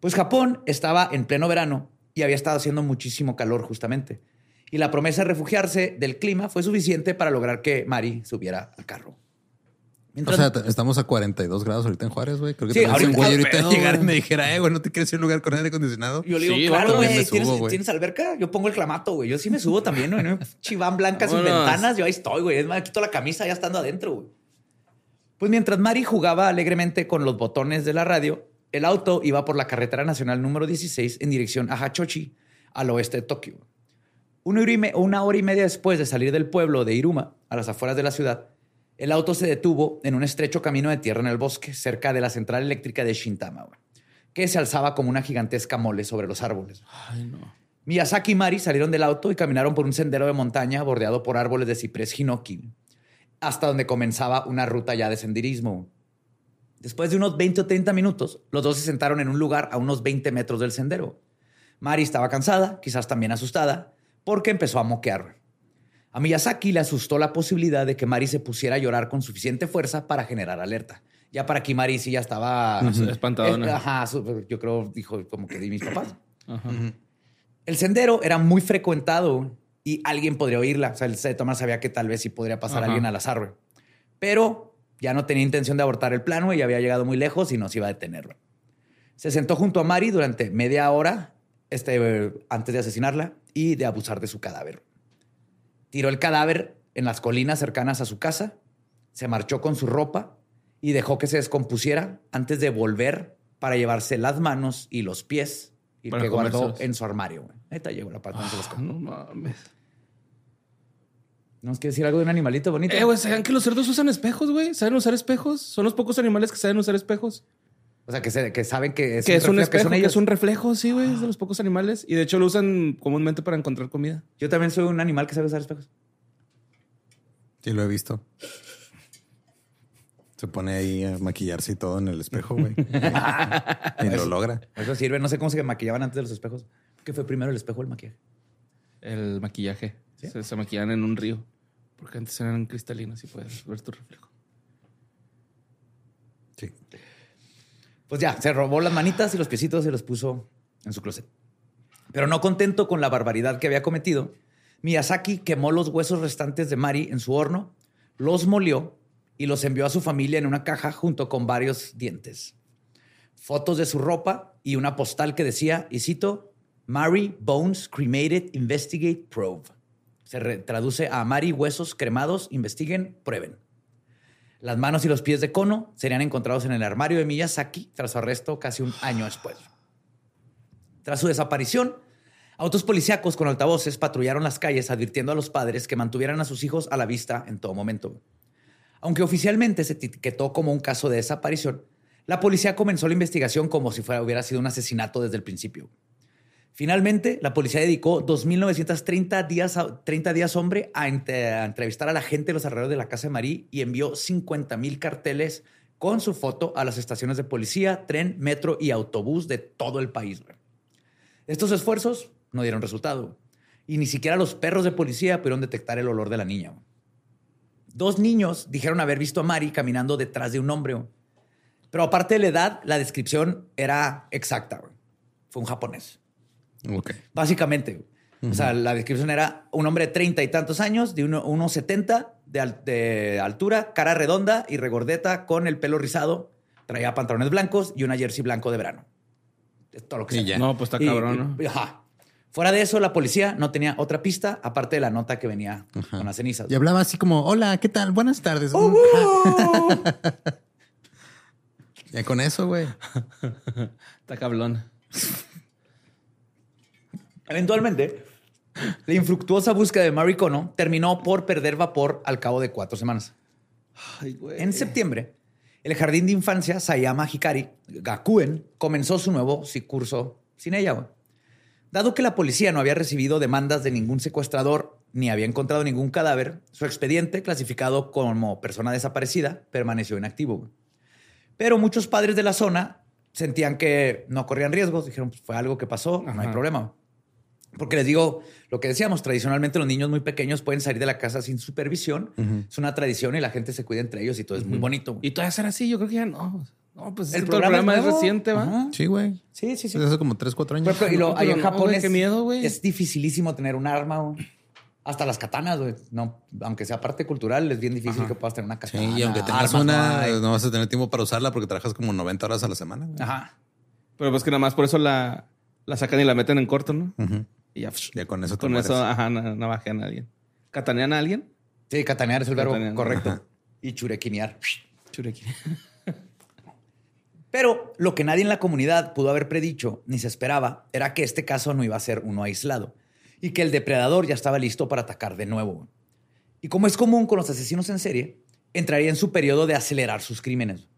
Pues Japón estaba en pleno verano y había estado haciendo muchísimo calor justamente. Y la promesa de refugiarse del clima fue suficiente para lograr que Mari subiera al carro. O Mientras- sea, t- estamos a 42 grados ahorita en Juárez, güey. Creo que Sí, sí, un ahorita- güey ahorita llegar y me dijera, eh, güey, ¿no te quieres ir a un lugar con aire acondicionado? yo le digo, Sí, claro, güey, ¿tienes, subo, güey. ¿tienes alberca? Yo pongo el clamato, güey. Yo sí me subo también, güey. Chiván blanca sin ventanas, yo ahí estoy, güey. Es más, quito la camisa ya estando adentro, güey. Pues mientras Mari jugaba alegremente con los botones de la radio, el auto iba por la carretera nacional número 16 en dirección a Hachochi, al oeste de Tokio. Una hora, y media después de salir del pueblo de Iruma, a las afueras de la ciudad, el auto se detuvo en un estrecho camino de tierra en el bosque, cerca de la central eléctrica de Shintama, que se alzaba como una gigantesca mole sobre los árboles. Ay, no. Miyazaki y Mari salieron del auto y caminaron por un sendero de montaña bordeado por árboles de ciprés hinoki, hasta donde comenzaba una ruta ya de senderismo. Después de unos 20 o 30 minutos, los dos se sentaron en un lugar a unos 20 metros del sendero. Mari estaba cansada, quizás también asustada, porque empezó a moquear. A Miyazaki le asustó la posibilidad de que Mari se pusiera a llorar con suficiente fuerza para generar alerta. Ya para aquí Mari sí ya estaba... Ujú. Espantadona. Ajá, yo creo, dijo como que di mis papás. El sendero era muy frecuentado y alguien podría oírla. O sea, el Tomás sabía que tal vez sí podría pasar alguien al azar. Pero ya no tenía intención de abortar el plano y había llegado muy lejos y no se iba a detener. güey. Se sentó junto a Mari durante media hora este, antes de asesinarla y de abusar de su cadáver. Tiró el cadáver en las colinas cercanas a su casa, se marchó con su ropa y dejó que se descompusiera antes de volver para llevarse las manos y los pies y que guardó en su armario. güey. Ahorita llegó la parte donde se los Ah, no mames. ¿No es que decir algo de un animalito bonito? Eh, güey, ¿saben que los cerdos usan espejos, güey? ¿Saben usar espejos? Son los pocos animales que saben usar espejos. o sea, que, se- que saben que es que es un reflejo, espejo, son que ellos. es un reflejo, sí, güey. Es de los pocos animales. Y de hecho lo usan comúnmente para encontrar comida. Yo también soy un animal que sabe usar espejos. Sí, lo he visto. Se pone ahí a maquillarse y todo en el espejo, güey. y lo logra. Eso sirve. No sé cómo se maquillaban antes de los espejos. ¿Qué fue primero el espejo o el maquillaje? El maquillaje. Se, se maquillan en un río. Porque antes eran cristalinos y puedes ver tu reflejo. Sí. Pues ya, se robó las manitas y los piecitos y los puso en su closet. Pero no contento con la barbaridad que había cometido, Miyazaki quemó los huesos restantes de Mari en su horno, los molió y los envió a su familia en una caja junto con varios dientes. Fotos de su ropa y una postal que decía, y cito, Mari Bones Cremated Investigate Probe. Se traduce a Mari Huesos Cremados Investiguen Prueben. Las manos y los pies de Kono serían encontrados en el armario de Miyazaki tras su arresto casi un año después. Tras su desaparición, autos policíacos con altavoces patrullaron las calles advirtiendo a los padres que mantuvieran a sus hijos a la vista en todo momento. Aunque oficialmente se etiquetó como un caso de desaparición, la policía comenzó la investigación como si fuera, hubiera sido un asesinato desde el principio. Finalmente, la policía dedicó 2.930 días, a- 30 días hombre a, a entrevistar a la gente de los alrededores de la casa de Marí y envió 50.000 carteles con su foto a las estaciones de policía, tren, metro y autobús de todo el país. Estos esfuerzos no dieron resultado y ni siquiera los perros de policía pudieron detectar el olor de la niña. Dos niños dijeron haber visto a Mari caminando detrás de un hombre. Pero aparte de la edad, la descripción era exacta. Fue un japonés. Ok. Básicamente. O sea, la descripción era un hombre de treinta y tantos años, de uno- 1,70 de, al- de altura, cara redonda y regordeta, con el pelo rizado. Traía pantalones blancos y una jersey blanco de verano. Es todo lo que Y sé. ya. No, pues está cabrón, y- ¿no? ajá. Fuera de eso, la policía no tenía otra pista aparte de la nota que venía con las cenizas. Y hablaba así como, hola, ¿qué tal? Buenas tardes. ¡Oh, ya con eso, güey. Está cablón. Eventualmente, la infructuosa búsqueda de Mary Kono terminó por perder vapor al cabo de cuatro semanas. Ay, güey. En septiembre, el jardín de infancia Sayama Hikari, Gakuen, comenzó su nuevo curso sin ella. güey. Dado que la policía no había recibido demandas de ningún secuestrador ni había encontrado ningún cadáver, su expediente, clasificado como persona desaparecida, permaneció inactivo. güey. Pero muchos padres de la zona sentían que no corrían riesgos. Dijeron, pues fue algo que pasó, no hay problema. Porque les digo, lo que decíamos, tradicionalmente los niños muy pequeños pueden salir de la casa sin supervisión. Es una tradición y la gente se cuida entre ellos y todo es muy bonito. Y todavía ser así, yo creo que ya no. No, pues El programa programa es es reciente, ¿va? Ajá. Sí, güey. Sí, sí, sí. Hace como 3, 4 años. Por ejemplo, y lo, No, ahí pero en no, Japón güey, es, qué miedo, güey. es dificilísimo tener un arma, güey. Hasta las katanas, güey. No, aunque sea parte cultural, es bien difícil que puedas tener una Sí, katana. y aunque tengas armas una, no vas a tener tiempo para usarla porque trabajas como 90 horas a la semana. güey. Ajá. Pero pues que nada más por eso la, la sacan y la meten en corto, ¿no? Ujú. Y ya, con eso te con mueres. eso, ajá, na- navajean a alguien. ¿Catanean a alguien? Sí, katanear es el verbo correcto. Ajá. Y churequinear. Chureki. Pero lo que nadie en la comunidad pudo haber predicho ni se esperaba era que este caso no iba a ser uno aislado y que el depredador ya estaba listo para atacar de nuevo. Y como es común con los asesinos en serie, entraría en su periodo de acelerar sus crímenes.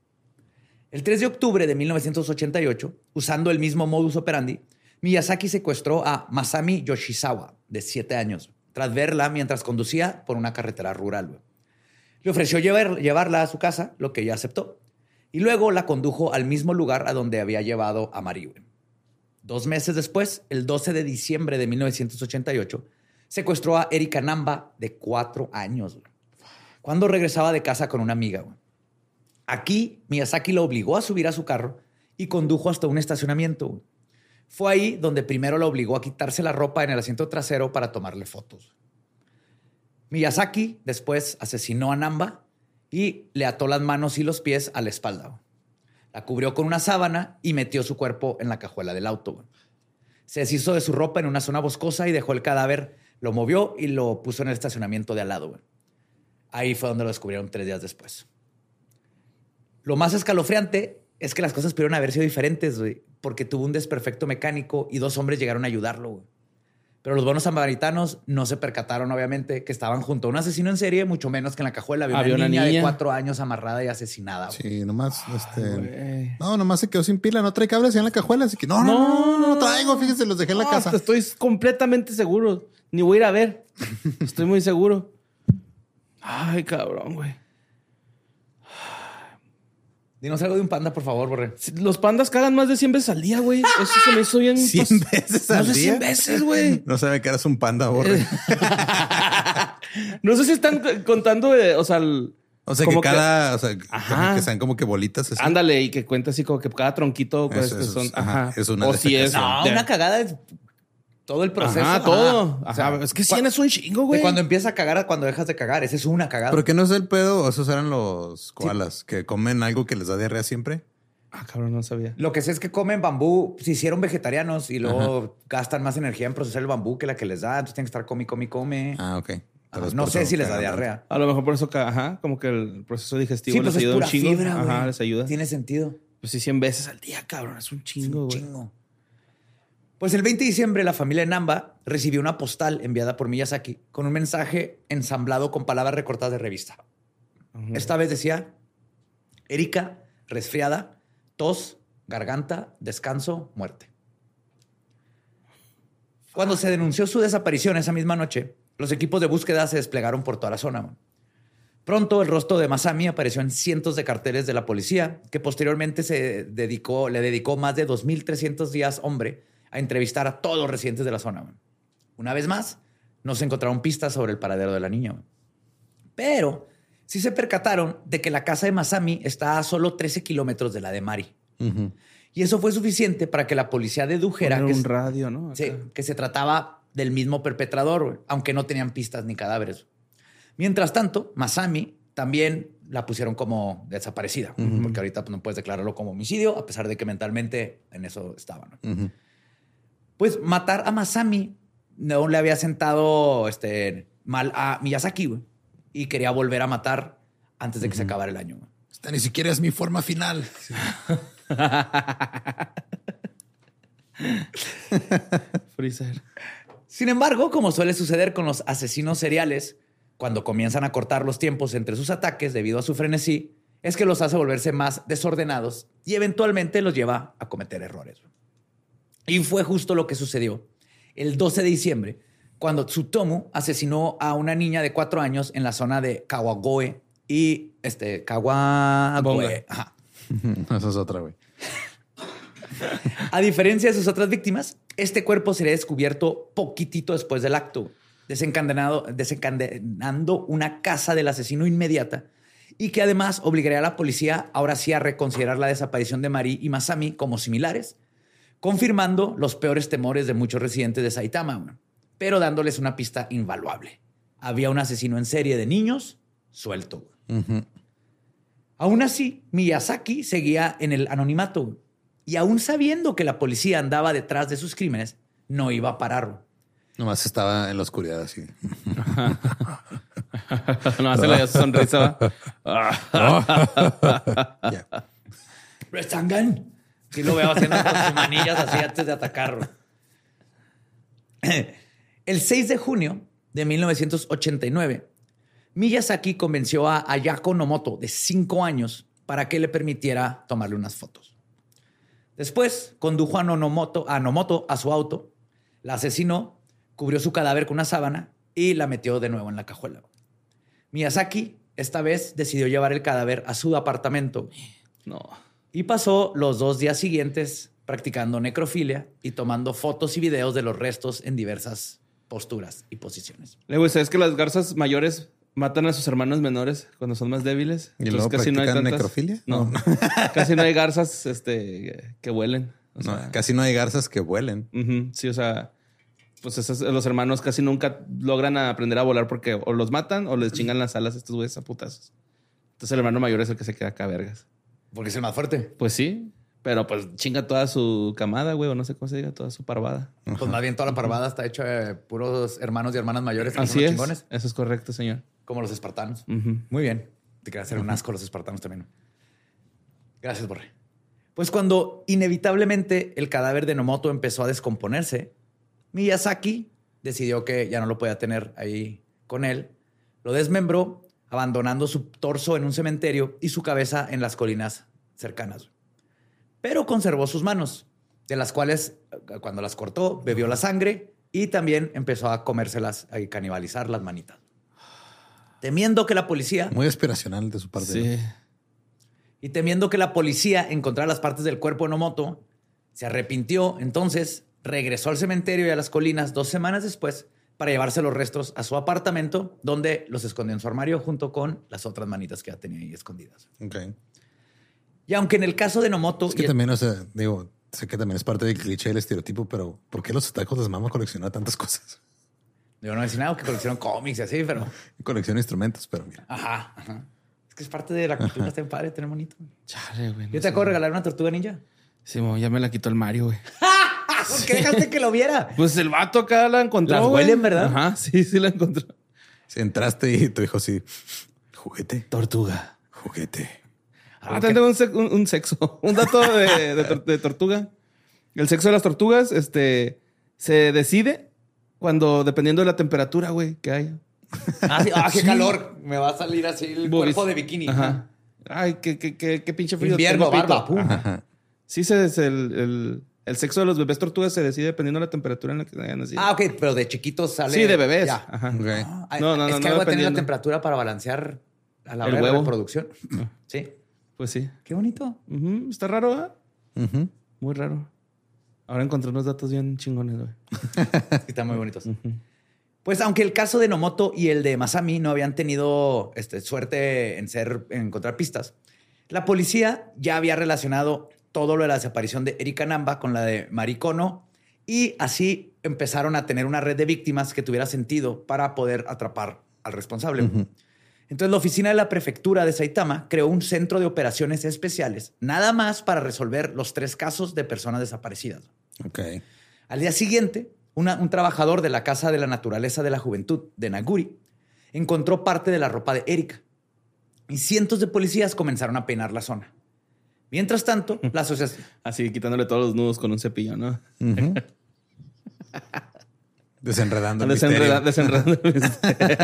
El 3 de octubre de 1988, usando el mismo modus operandi, Miyazaki secuestró a Masami Yoshizawa, de 7 años, tras verla mientras conducía por una carretera rural. Le ofreció llevar- llevarla a su casa, lo que ella aceptó, y luego la condujo al mismo lugar a donde había llevado a Mari. güey. Dos meses después, el 12 de diciembre de 1988, secuestró a Erika Namba, de 4 años, cuando regresaba de casa con una amiga. Aquí, Miyazaki lo obligó a subir a su carro y condujo hasta un estacionamiento. Fue ahí donde primero lo obligó a quitarse la ropa en el asiento trasero para tomarle fotos. Miyazaki después asesinó a Namba y le ató las manos y los pies a la espalda. La cubrió con una sábana y metió su cuerpo en la cajuela del auto. Se deshizo de su ropa en una zona boscosa y dejó el cadáver, lo movió y lo puso en el estacionamiento de al lado. Ahí fue donde lo descubrieron tres días después. Lo más escalofriante es que las cosas pudieron haber sido diferentes, güey, porque tuvo un desperfecto mecánico y dos hombres llegaron a ayudarlo. güey. Pero los buenos samaritanos no se percataron, obviamente, que estaban junto a un asesino en serie, mucho menos que en la cajuela había, Había una, una niña, de cuatro años amarrada y asesinada. güey. Sí, nomás, este. güey. no, nomás se quedó sin pila, no trae cables en la cajuela, así que no, no, no, no, no traigo, fíjense, los dejé en la casa. Estoy completamente seguro. Ni voy a ir a ver. Estoy muy seguro. Ay, cabrón, güey. Dinos algo de un panda, por favor, Borre. Los pandas cagan más de 100 veces al día, güey. Eso se me hizo bien. 100 pas- veces Más al de 100 día. veces, güey. No sabe que eras un panda, borre. No sé si están contando, o sea, el- O sea, que cada, o sea, Ajá. que sean como que bolitas. así. ándale y que cuenta así como que cada tronquito pues, Eso, que eso son. es- ajá, es una o si es. No, una cagada es todo el proceso. Ajá, todo. O sea, Ajá, es que 100 es un chingo, De güey. cuando empieza a cagar a cuando dejas de cagar. Esa es una cagada. Pero que no es el pedo, esos eran los koalas que comen algo que les da diarrea siempre. Ah, cabrón, no sabía. Lo que sé es que comen bambú, se hicieron vegetarianos y luego gastan más energía en procesar el bambú que la que les da. Entonces tienen que estar come, come, come. Ah, ok. Ah, no sé si les da diarrea. A lo mejor por eso, ajá, como que el proceso digestivo Sí, les pues es ayuda un pura chingo. fibra, ajá, güey. les ayuda. Tiene sentido. Pues sí, 100 veces al día, cabrón. Es un chingo, Un güey. chingo. Pues el 20 de diciembre, la familia de Namba recibió una postal enviada por Miyazaki con un mensaje ensamblado con palabras recortadas de revista. Esta vez decía: Erika, resfriada, tos, garganta, descanso, muerte. Cuando se denunció su desaparición esa misma noche, los equipos de búsqueda se desplegaron por toda la zona. Pronto el rostro de Masami apareció en cientos de carteles de la policía, que posteriormente se dedicó, le dedicó más de 2.300 días, hombre, a entrevistar a todos los residentes de la zona. man. Una vez más, no se encontraron pistas sobre el paradero de la niña. man. Pero sí se percataron de que la casa de Masami está a solo 13 kilómetros de la de Mari. Y eso fue suficiente para que la policía dedujera Poner que, un s- radio, que se trataba del mismo perpetrador, aunque no tenían pistas ni cadáveres. Mientras tanto, Masami también la pusieron como desaparecida, porque ahorita pues, no puedes declararlo como homicidio, a pesar de que mentalmente en eso estaba. ¿no? Pues matar a Masami no le había sentado este, mal a Miyazaki, güey, y quería volver a matar antes de que se acabara el año. güey. Esta ni siquiera es mi forma final. Freezer. Sin embargo, como suele suceder con los asesinos seriales, cuando comienzan a cortar los tiempos entre sus ataques debido a su frenesí, es que los hace volverse más desordenados y eventualmente los lleva a cometer errores. Y fue justo lo que sucedió el 12 de diciembre, cuando Tsutomu asesinó a una niña de cuatro años en la zona de Kawagoe y este Kawagoe. Ajá. Esa es otra, güey. A diferencia de sus otras víctimas, este cuerpo sería descubierto poquitito después del acto, desencadenado, desencadenando una casa del asesino inmediata y que además obligaría a la policía ahora sí a reconsiderar la desaparición de Mari y Masami como similares, confirmando los peores temores de muchos residentes de Saitama, pero dándoles una pista invaluable. Había un asesino en serie de niños suelto. güey. Aún así, Miyazaki seguía en el anonimato y aún sabiendo que la policía andaba detrás de sus crímenes, no iba a parar. güey. Nomás estaba en la oscuridad así. no hace la sonrisa. ¿va? Ya. Restangan. Sí lo veo haciendo con sus manillas así antes de atacar. El 6 de junio de 1989, Miyazaki convenció a Ayako Nomoto, de 5 años, para que le permitiera tomarle unas fotos. Después condujo a Nomoto, a Nomoto a su auto, la asesinó, cubrió su cadáver con una sábana y la metió de nuevo en la cajuela. Miyazaki esta vez decidió llevar el cadáver a su apartamento No. Y pasó los dos días siguientes practicando necrofilia y tomando fotos y videos de los restos en diversas posturas y posiciones. Le güey, ¿sabes que las garzas mayores matan a sus hermanos menores cuando son más débiles? ¿Y luego practican necrofilia? No, casi no hay garzas este, que. O No, sea, casi no hay garzas que vuelen. sí, o sea, pues esos- los hermanos casi nunca logran aprender a volar porque o los matan o les chingan las alas a estos güeyes a putazos. Entonces el hermano mayor es el que se queda acá, vergas. Porque es el más fuerte. Pues sí, pero pues chinga toda su camada, güey, o no sé cómo se diga, toda su parvada. Pues más bien toda la parvada está hecha de puros hermanos y hermanas mayores que Así es. chingones, Eso es correcto, señor. como los espartanos. Muy bien. Te quería hacer un asco a los espartanos también. Gracias, Borre. Pues cuando inevitablemente el cadáver de Nomoto empezó a descomponerse, Miyazaki decidió que ya no lo podía tener ahí con él. Lo desmembró, abandonando su torso en un cementerio y su cabeza en las colinas cercanas. Pero conservó sus manos, de las cuales eh, cuando las cortó, bebió la sangre y también empezó a comérselas y canibalizar las manitas. Temiendo que la policía Muy aspiracional de su parte. ¿no? Sí. y temiendo que la policía encontrara las partes del cuerpo de Nomoto, se arrepintió. Entonces regresó al cementerio y a las colinas dos semanas después para llevarse los restos a su apartamento, donde los escondió en su armario junto con las otras manitas que ya tenía ahí escondidas. Ok. Y aunque en el caso de Nomoto... Es que y también, o sea, digo, sé que también es parte del cliché del estereotipo, pero ¿por qué los tacos les mama coleccionar tantas cosas? Yo no decía nada que coleccionaron cómics y así, pero... Colecciona instrumentos, pero mira. Ajá, ajá. Es que es parte de la cultura, está bien padre tener bonito. Chale, güey. no Yo te acabo de regalar una tortuga ninja. Sí, mo, ya me la quitó el Mario, güey. ¿Por qué dejaste que lo viera? Pues el vato acá la encontró. Las güey. huelen, ¿verdad? Ajá, sí, sí la encontró. Si entraste y tu hijo sí, juguete, Tortuga. juguete. Ah, tengo un, un- un sexo. Un dato de, de tor- de tortuga. El sexo de las tortugas este, se decide cuando, dependiendo de la temperatura, güey, que haya. Ah, sí. Ah, qué Sí. calor. Me va a salir así el cuerpo de bikini. Ajá. Ay, qué, qué, qué, qué pinche frío. Invierno, pito. barba. Ajá. Sí, se, se- el, el, el sexo de los bebés tortugas se decide dependiendo de la temperatura en la que hayan nacido. Ah, ok, pero de chiquitos sale. sí, de bebés. Ya. Ajá. Ok. Ah, No, no, es no, que no algo de tener la temperatura para balancear a la hora de reproducción. Sí. Pues sí. Qué bonito. Está raro, ¿eh? Muy raro. Ahora encontré unos datos bien chingones, güey. Sí, Están muy bonitos. Pues aunque el caso de Nomoto y el de Masami no habían tenido este, suerte en ser en encontrar pistas, la policía ya había relacionado todo lo de la desaparición de Erika Namba con la de Maricono y así empezaron a tener una red de víctimas que tuviera sentido para poder atrapar al responsable. Entonces la oficina de la prefectura de Saitama creó un centro de operaciones especiales, nada más para resolver los tres casos de personas desaparecidas. Ok. Al día siguiente, una- un trabajador de la Casa de la Naturaleza de la Juventud de Naguri encontró parte de la ropa de Erika y cientos de policías comenzaron a peinar la zona. Mientras tanto, la asociación... Así quitándole todos los nudos con un cepillo, ¿no? Desenredando el Desenreda- misterio. desenredando el misterio.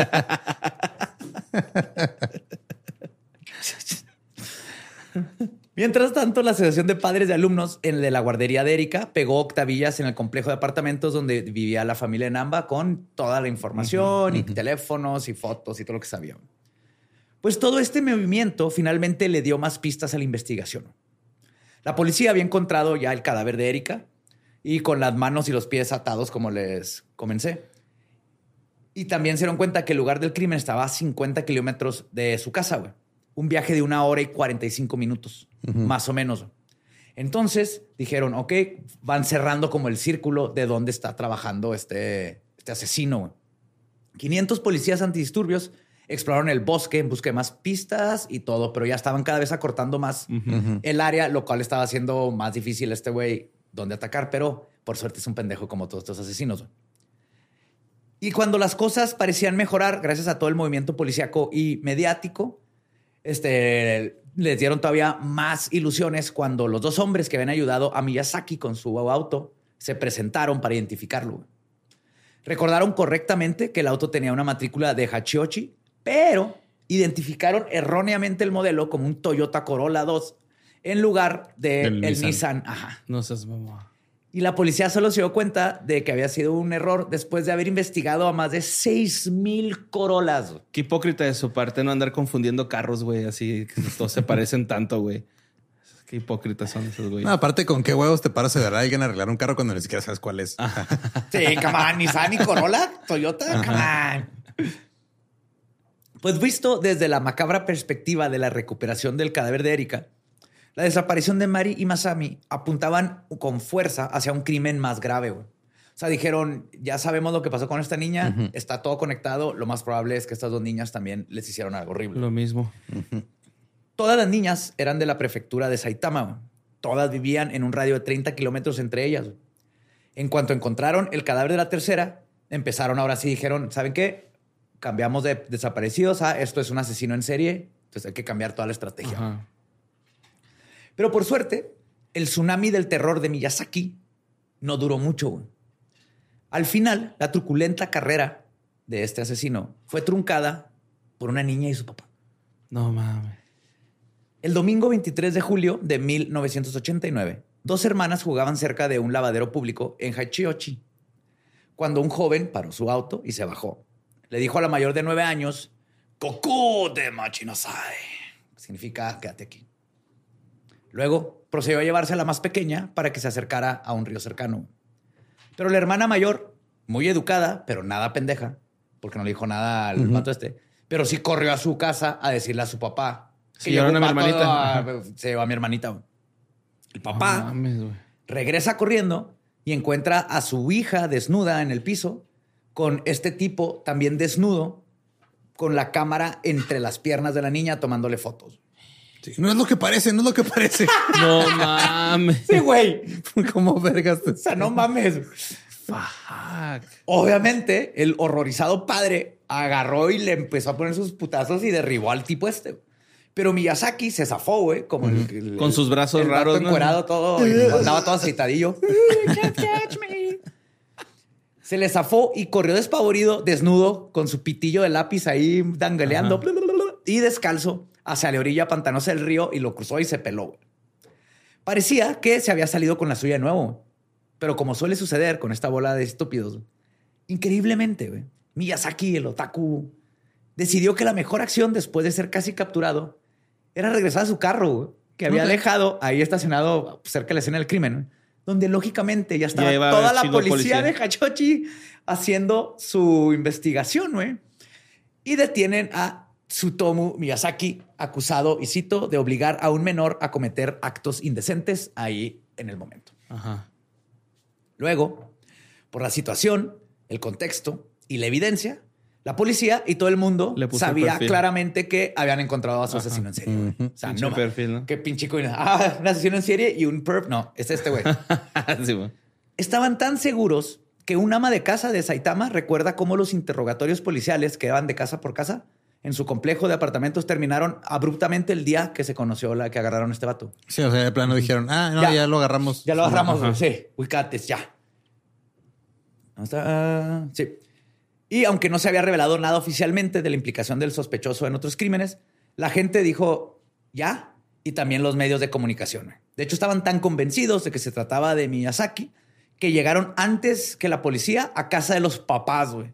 Mientras tanto, la Asociación de Padres de Alumnos en el de la guardería de Erika pegó octavillas en el complejo de apartamentos donde vivía la familia en Namba con toda la información y teléfonos y fotos y todo lo que sabía. Pues todo este movimiento finalmente le dio más pistas a la investigación. La policía había encontrado ya el cadáver de Erika y con las manos y los pies atados, como les comencé. Y también se dieron cuenta que el lugar del crimen estaba a 50 kilómetros de su casa, güey. Un viaje de una hora y 45 minutos, más o menos. Entonces dijeron, ok, van cerrando como el círculo de dónde está trabajando este, este asesino. güey. 500 policías antidisturbios exploraron el bosque en busca de más pistas y todo, pero ya estaban cada vez acortando más el área, lo cual estaba haciendo más difícil a este güey dónde atacar, pero por suerte es un pendejo como todos estos asesinos. Y cuando las cosas parecían mejorar, gracias a todo el movimiento policíaco y mediático, este, les dieron todavía más ilusiones cuando los dos hombres que habían ayudado a Miyazaki con su auto se presentaron para identificarlo. Recordaron correctamente que el auto tenía una matrícula de Hachiochi, pero identificaron erróneamente el modelo como un Toyota Corolla 2 en lugar del Del Nissan. Nissan. Ajá. No seas mamá. Y la policía solo se dio cuenta de que había sido un error después de haber investigado a más de 6 mil Corollas. Qué hipócrita de su parte no andar confundiendo carros, güey, así que todos se parecen tanto, güey. Qué hipócritas son esos, güey. No, aparte, ¿con qué huevos te paras a ver a alguien a arreglar un carro cuando ni siquiera sabes cuál es? Sí, come on, Nissan y Corolla, Toyota, come on. Pues visto desde la macabra perspectiva de la recuperación del cadáver de Erika, la desaparición de Mari y Masami apuntaban con fuerza hacia un crimen más grave. O sea, dijeron, ya sabemos lo que pasó con esta niña, está todo conectado, lo más probable es que estas dos niñas también les hicieron algo horrible. Lo mismo. Todas las niñas eran de la prefectura de Saitama. Todas vivían en un radio de 30 kilómetros entre ellas. En cuanto encontraron el cadáver de la tercera, empezaron ahora sí, dijeron, ¿saben qué? Cambiamos de desaparecidos a esto es un asesino en serie, entonces hay que cambiar toda la estrategia. Ajá. Pero por suerte, el tsunami del terror de Miyazaki no duró mucho. Al final, la truculenta carrera de este asesino fue truncada por una niña y su papá. No mames. El domingo 23 de julio de 1989, dos hermanas jugaban cerca de un lavadero público en Hachiochi, cuando un joven paró su auto y se bajó. Le dijo a la mayor de nueve años, Koku de Machinasai. Significa quédate aquí. Luego procedió a llevarse a la más pequeña para que se acercara a un río cercano. Pero la hermana mayor, muy educada, pero nada pendeja, porque no le dijo nada al vato este, pero sí corrió a su casa a decirle a su papá. Sí, llevaron a mi hermanita. a- se llevó a mi hermanita. El papá mames, regresa corriendo y encuentra a su hija desnuda en el piso con este tipo también desnudo con la cámara entre las piernas de la niña tomándole fotos. Sí, no es lo que parece, no es lo que parece. No mames. Sí, güey. ¿Cómo vergas? O sea, no mames. Fuck. Obviamente, el horrorizado padre agarró y le empezó a poner sus putazos y derribó al tipo este. Pero Miyazaki se zafó, güey, como el- el- Con sus brazos el raros, ¿no? encuerado todo, y andaba todo aceitadillo. Se le zafó y corrió despavorido, desnudo, con su pitillo de lápiz ahí dangaleando y descalzo hacia la orilla pantanosa del río y lo cruzó y se peló. güey. Parecía que se había salido con la suya de nuevo, pero como suele suceder con esta bola de estúpidos, increíblemente, güey, Miyazaki, el otaku, decidió que la mejor acción después de ser casi capturado era regresar a su carro, que había Ok. dejado ahí estacionado cerca de la escena del crimen, donde lógicamente ya estaba Ya toda la policía, policía. de Hachochi haciendo su investigación, güey. Y detienen a Tsutomu Miyazaki, acusado, y cito, de obligar a un menor a cometer actos indecentes ahí en el momento. Ajá. Luego, por la situación, el contexto y la evidencia, la policía y todo el mundo Le el sabía claramente que habían encontrado a su asesino en serie. güey. O sea, Pinche no perfil, ¿no? Qué pinche coño. Ah, un asesino en serie y un perp. No, es este güey. sí. Estaban tan seguros que un ama de casa de Saitama recuerda cómo los interrogatorios policiales que van de casa por casa en su complejo de apartamentos terminaron abruptamente el día que se conoció la que agarraron a este vato. Sí, o sea, de plano dijeron, ah, no, Ya. ya, lo agarramos. Ya lo agarramos, Ajá. Sí, ubicates, ya. ¿Dónde está? Ah, sí. Y aunque no se había revelado nada oficialmente de la implicación del sospechoso en otros crímenes, la gente dijo ya y también los medios de comunicación. De hecho, estaban tan convencidos de que se trataba de Miyazaki que llegaron antes que la policía a casa de los papás, güey.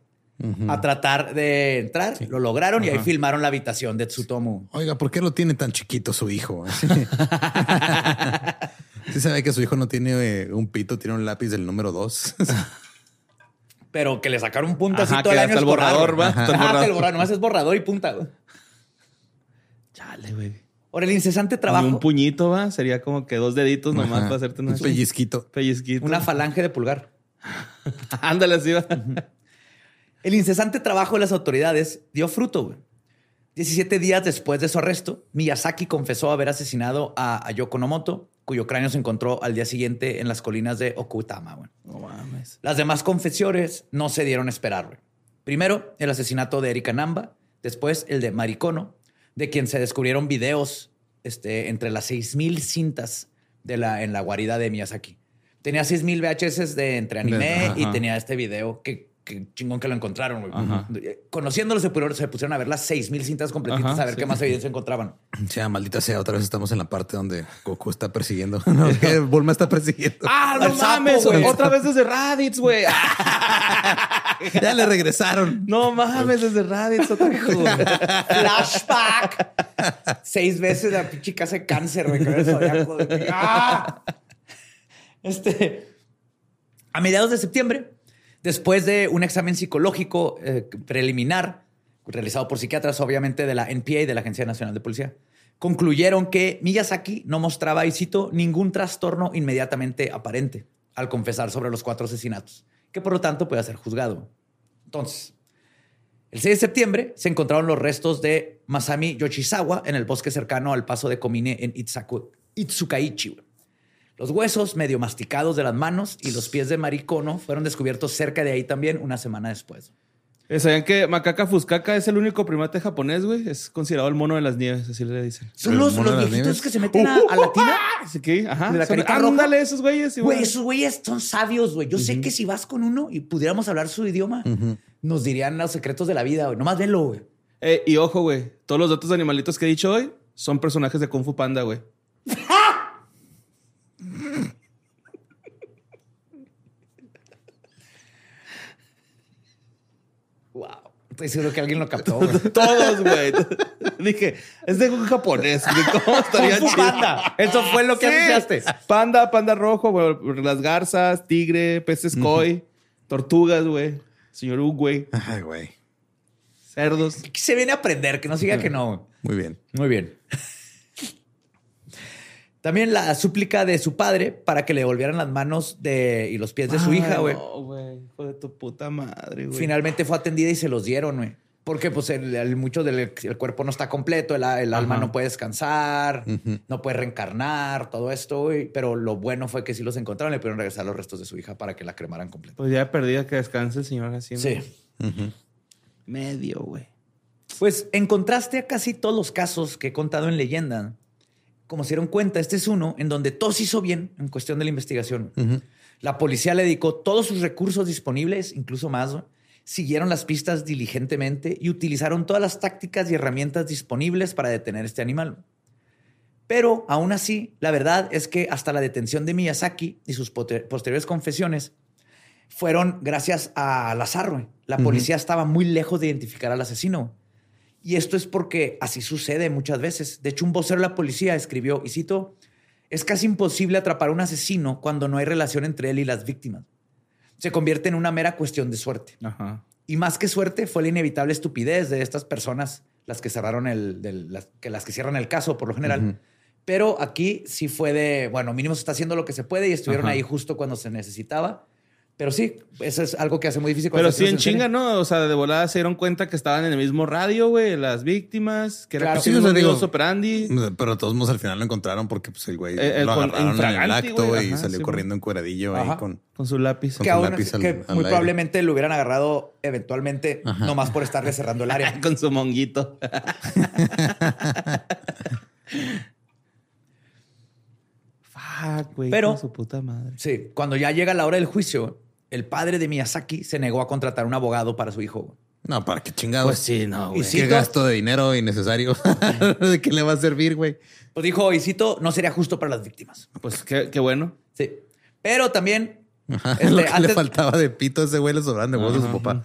A tratar de entrar, lo lograron y ahí filmaron la habitación de Tsutomu. Oiga, ¿por qué lo tiene tan chiquito su hijo? Sí sabe que su hijo no tiene eh, un pito, tiene un lápiz del número dos. Pero que le sacaron un punto Ajá, así todo que el año hasta el borrador, va, hasta el Ajá, borrador. hasta el borrador. Nomás es borrador y punta, güey. Chale, güey. Por el incesante trabajo. un puñito, va. Sería como que dos deditos nomás Ajá. para hacerte una un pellizquito. pellizquito. Una falange de pulgar. Ándale, así va. El incesante trabajo de las autoridades dio fruto. güey. 17 días después de su arresto, Miyazaki confesó haber asesinado a, a Yoko Nomoto, cuyo cráneo se encontró al día siguiente en las colinas de Okutama. güey. No mames. Las demás confesiones no se dieron a esperar. güey. Primero, el asesinato de Erika Namba. Después, el de Maricono, de quien se descubrieron videos este, entre las 6.000 cintas de la, en la guarida de Miyazaki. Tenía 6.000 VHS de entre anime y tenía este video que, que chingón que lo encontraron. güey. Ajá. Conociéndolo, se pusieron, se pusieron a ver las 6.000 cintas completitas Ajá, a ver sí. qué más evidencia encontraban. sea, maldita sea, otra vez estamos en la parte donde Goku está persiguiendo. No, que Bulma está persiguiendo. Ah, no mames, güey. Otra vez desde Raditz, güey. ya le regresaron. No mames, desde Raditz. Otra vez. Flashback. Seis veces la pinche casa de cáncer, güey. ¡Ah! Este. A mediados de septiembre, después de un examen psicológico eh, preliminar realizado por psiquiatras, obviamente de la NPA y de la Agencia Nacional de Policía, concluyeron que Miyazaki no mostraba, y cito, ningún trastorno inmediatamente aparente al confesar sobre los cuatro asesinatos, que por lo tanto puede ser juzgado. Entonces, el 6 de septiembre se encontraron los restos de Masami Yoshizawa en el bosque cercano al paso de Komine en Itzaku- Itsukaichi. Los huesos medio masticados de las manos y los pies de Maricono fueron descubiertos cerca de ahí también una semana después. Eh, ¿Sabían que Macaca Fuscaca es el único primate japonés, güey? Es considerado el mono de las nieves, así le dicen. Son ¿El los, los de las viejitos nieves? que se meten a, a la tina. Así que, ajá. ¿De la son- carita? Ándale, esos güeyes. güey. esos güeyes son sabios, güey. Yo sé que si vas con uno y pudiéramos hablar su idioma, nos dirían los secretos de la vida, güey. Nomás velo, güey. Eh, y ojo, güey. Todos los datos de animalitos que he dicho hoy son personajes de Kung Fu Panda, güey. Wow. Estoy seguro que alguien lo captó, güey. Todos, güey. Dije, es de un japonés. güey. ¿Cómo estaría chido? Panda. Eso fue lo que Sí. anunciaste. Panda, panda rojo, güey. Las garzas, tigre, peces koi, tortugas, güey. Señor Ug, güey. Ay, güey. Cerdos. Aquí se viene a aprender, que no siga que no. güey. Muy bien. Muy bien. También la súplica de su padre para que le devolvieran las manos de, y los pies de su hija, güey. No, güey. Hijo de tu puta madre, güey. Finalmente fue atendida y se los dieron, güey. Porque pues el, el- mucho del el cuerpo no está completo, el, el alma no puede descansar, no puede reencarnar, todo esto, güey. Pero lo bueno fue que sí los encontraron y le pudieron regresar los restos de su hija para que la cremaran completa. Pues ya perdida que descanse el señor así. ¿no? Sí. Medio, güey. Pues en contraste a casi todos los casos que he contado en leyenda, como se dieron cuenta, este es uno en donde todo se hizo bien en cuestión de la investigación. La policía le dedicó todos sus recursos disponibles, incluso más, ¿no? siguieron las pistas diligentemente y utilizaron todas las tácticas y herramientas disponibles para detener este animal. Pero aún así, la verdad es que hasta la detención de Miyazaki y sus posteriores confesiones fueron gracias al azar. güey. La policía estaba muy lejos de identificar al asesino. Y esto es porque así sucede muchas veces. De hecho, un vocero de la policía escribió, y cito, es casi imposible atrapar a un asesino cuando no hay relación entre él y las víctimas. Se convierte en una mera cuestión de suerte. Ajá. Y más que suerte fue la inevitable estupidez de estas personas, las que cerraron el, del- las, que las que cierran el caso por lo general. Pero aquí sí fue de, bueno, mínimo se está haciendo lo que se puede y estuvieron Ajá. ahí justo cuando se necesitaba. Pero sí, eso es algo que hace muy difícil. Pero sí en chinga, ¿no? O sea, de volada se dieron cuenta que estaban en el mismo radio, güey, las víctimas, que era Claro. casi Sí, el o sea, digo- operandi. Pero todos modos al final lo encontraron porque pues el güey el lo agarraron en el acto güey, y ajá, salió sí, corriendo en cueradillo Ajá. ahí con... Con su lápiz. Con que su aún lápiz al- que al muy aire. probablemente lo hubieran agarrado eventualmente, nomás por estarle cerrando el área. Con su monguito. Fuck, güey. Pero- con su puta madre. Sí, cuando ya llega la hora del juicio, el padre de Miyazaki se negó a contratar un abogado para su hijo. No, ¿para qué chingados? Pues sí, no, güey. ¿Qué gasto de dinero innecesario? ¿De qué le va a servir, güey? Pues dijo, y cito, no sería justo para las víctimas. Pues qué, qué bueno. Sí. Pero también, Ajá, Este, lo que le faltaba de pito a ese güey le sobraban de huevos de su papá.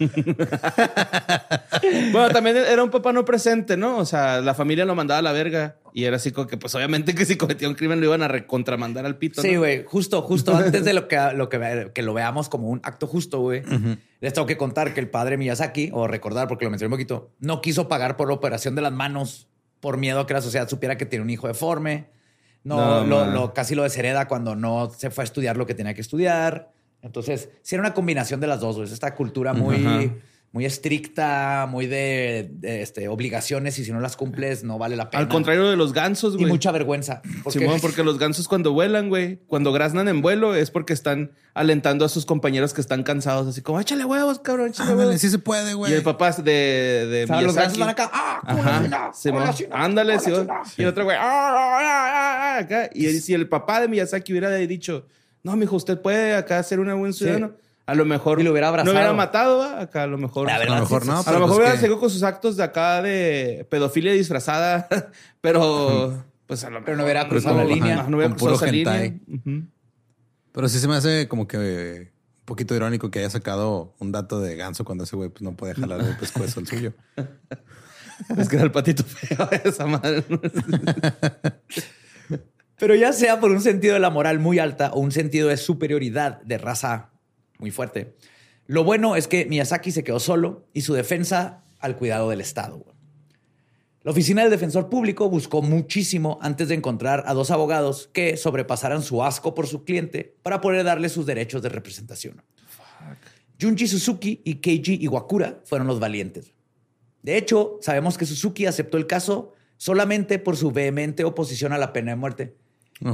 Bueno, también era un papá no presente, ¿no? O sea, la familia lo mandaba a la verga. Y era así como que, pues obviamente que si cometía un crimen lo iban a recontramandar al pito. sí, ¿no? güey, justo, justo antes de lo que, lo que, que lo veamos como un acto justo, güey, les tengo que contar que el padre Miyazaki, o recordar porque lo mencioné un poquito, no quiso pagar por la operación de las manos por miedo a que la sociedad supiera que tiene un hijo deforme. No, No, lo, lo- casi lo deshereda cuando no se fue a estudiar lo que tenía que estudiar. Entonces, sí era una combinación de las dos, güey. Es Esta cultura muy. Muy estricta, muy de, de, este, obligaciones y si no las cumples no vale la pena. Al contrario de los gansos, Y güey. mucha vergüenza. Porque, Simón, porque los gansos cuando vuelan, güey, cuando graznan en vuelo es porque están alentando a sus compañeros que están cansados, así como, échale huevos, cabrón, échale Ándale, huevos. sí se puede, güey. y el papá de, de o sea, los gansos van acá. ¡Ah! ¡Una Ajá. Simón. Ándale, ¡Una sí, y el otro güey, "Ah, ah, ah, ah", acá. Y si el papá de Miyazaki hubiera dicho, no, mijo, usted puede acá ser un buen ciudadano, a lo mejor Y lo hubiera abrazado. no hubiera matado, ¿va? acá a lo mejor. La a lo mejor sí, no. A lo mejor pues hubiera que- seguido con sus actos de acá de pedofilia disfrazada, pero pues a lo mejor. Pero no hubiera cruzado la Ajá, línea. No hubiera cruzado esa línea. Pero sí se me hace como que un poquito irónico que haya sacado un dato de ganso cuando ese güey pues, no puede jalar el pescuezo el suyo. Es que era el patito feo esa madre. Pero ya sea por un sentido de la moral muy alta o un sentido de superioridad de raza muy fuerte, lo bueno es que Miyazaki se quedó solo y su defensa al cuidado del Estado. La oficina del defensor público buscó muchísimo antes de encontrar a dos abogados que sobrepasaran su asco por su cliente para poder darle sus derechos de representación. Junji Suzuki y Keiji Iwakura fueron los valientes. De hecho, sabemos que Suzuki aceptó el caso solamente por su vehemente oposición a la pena de muerte.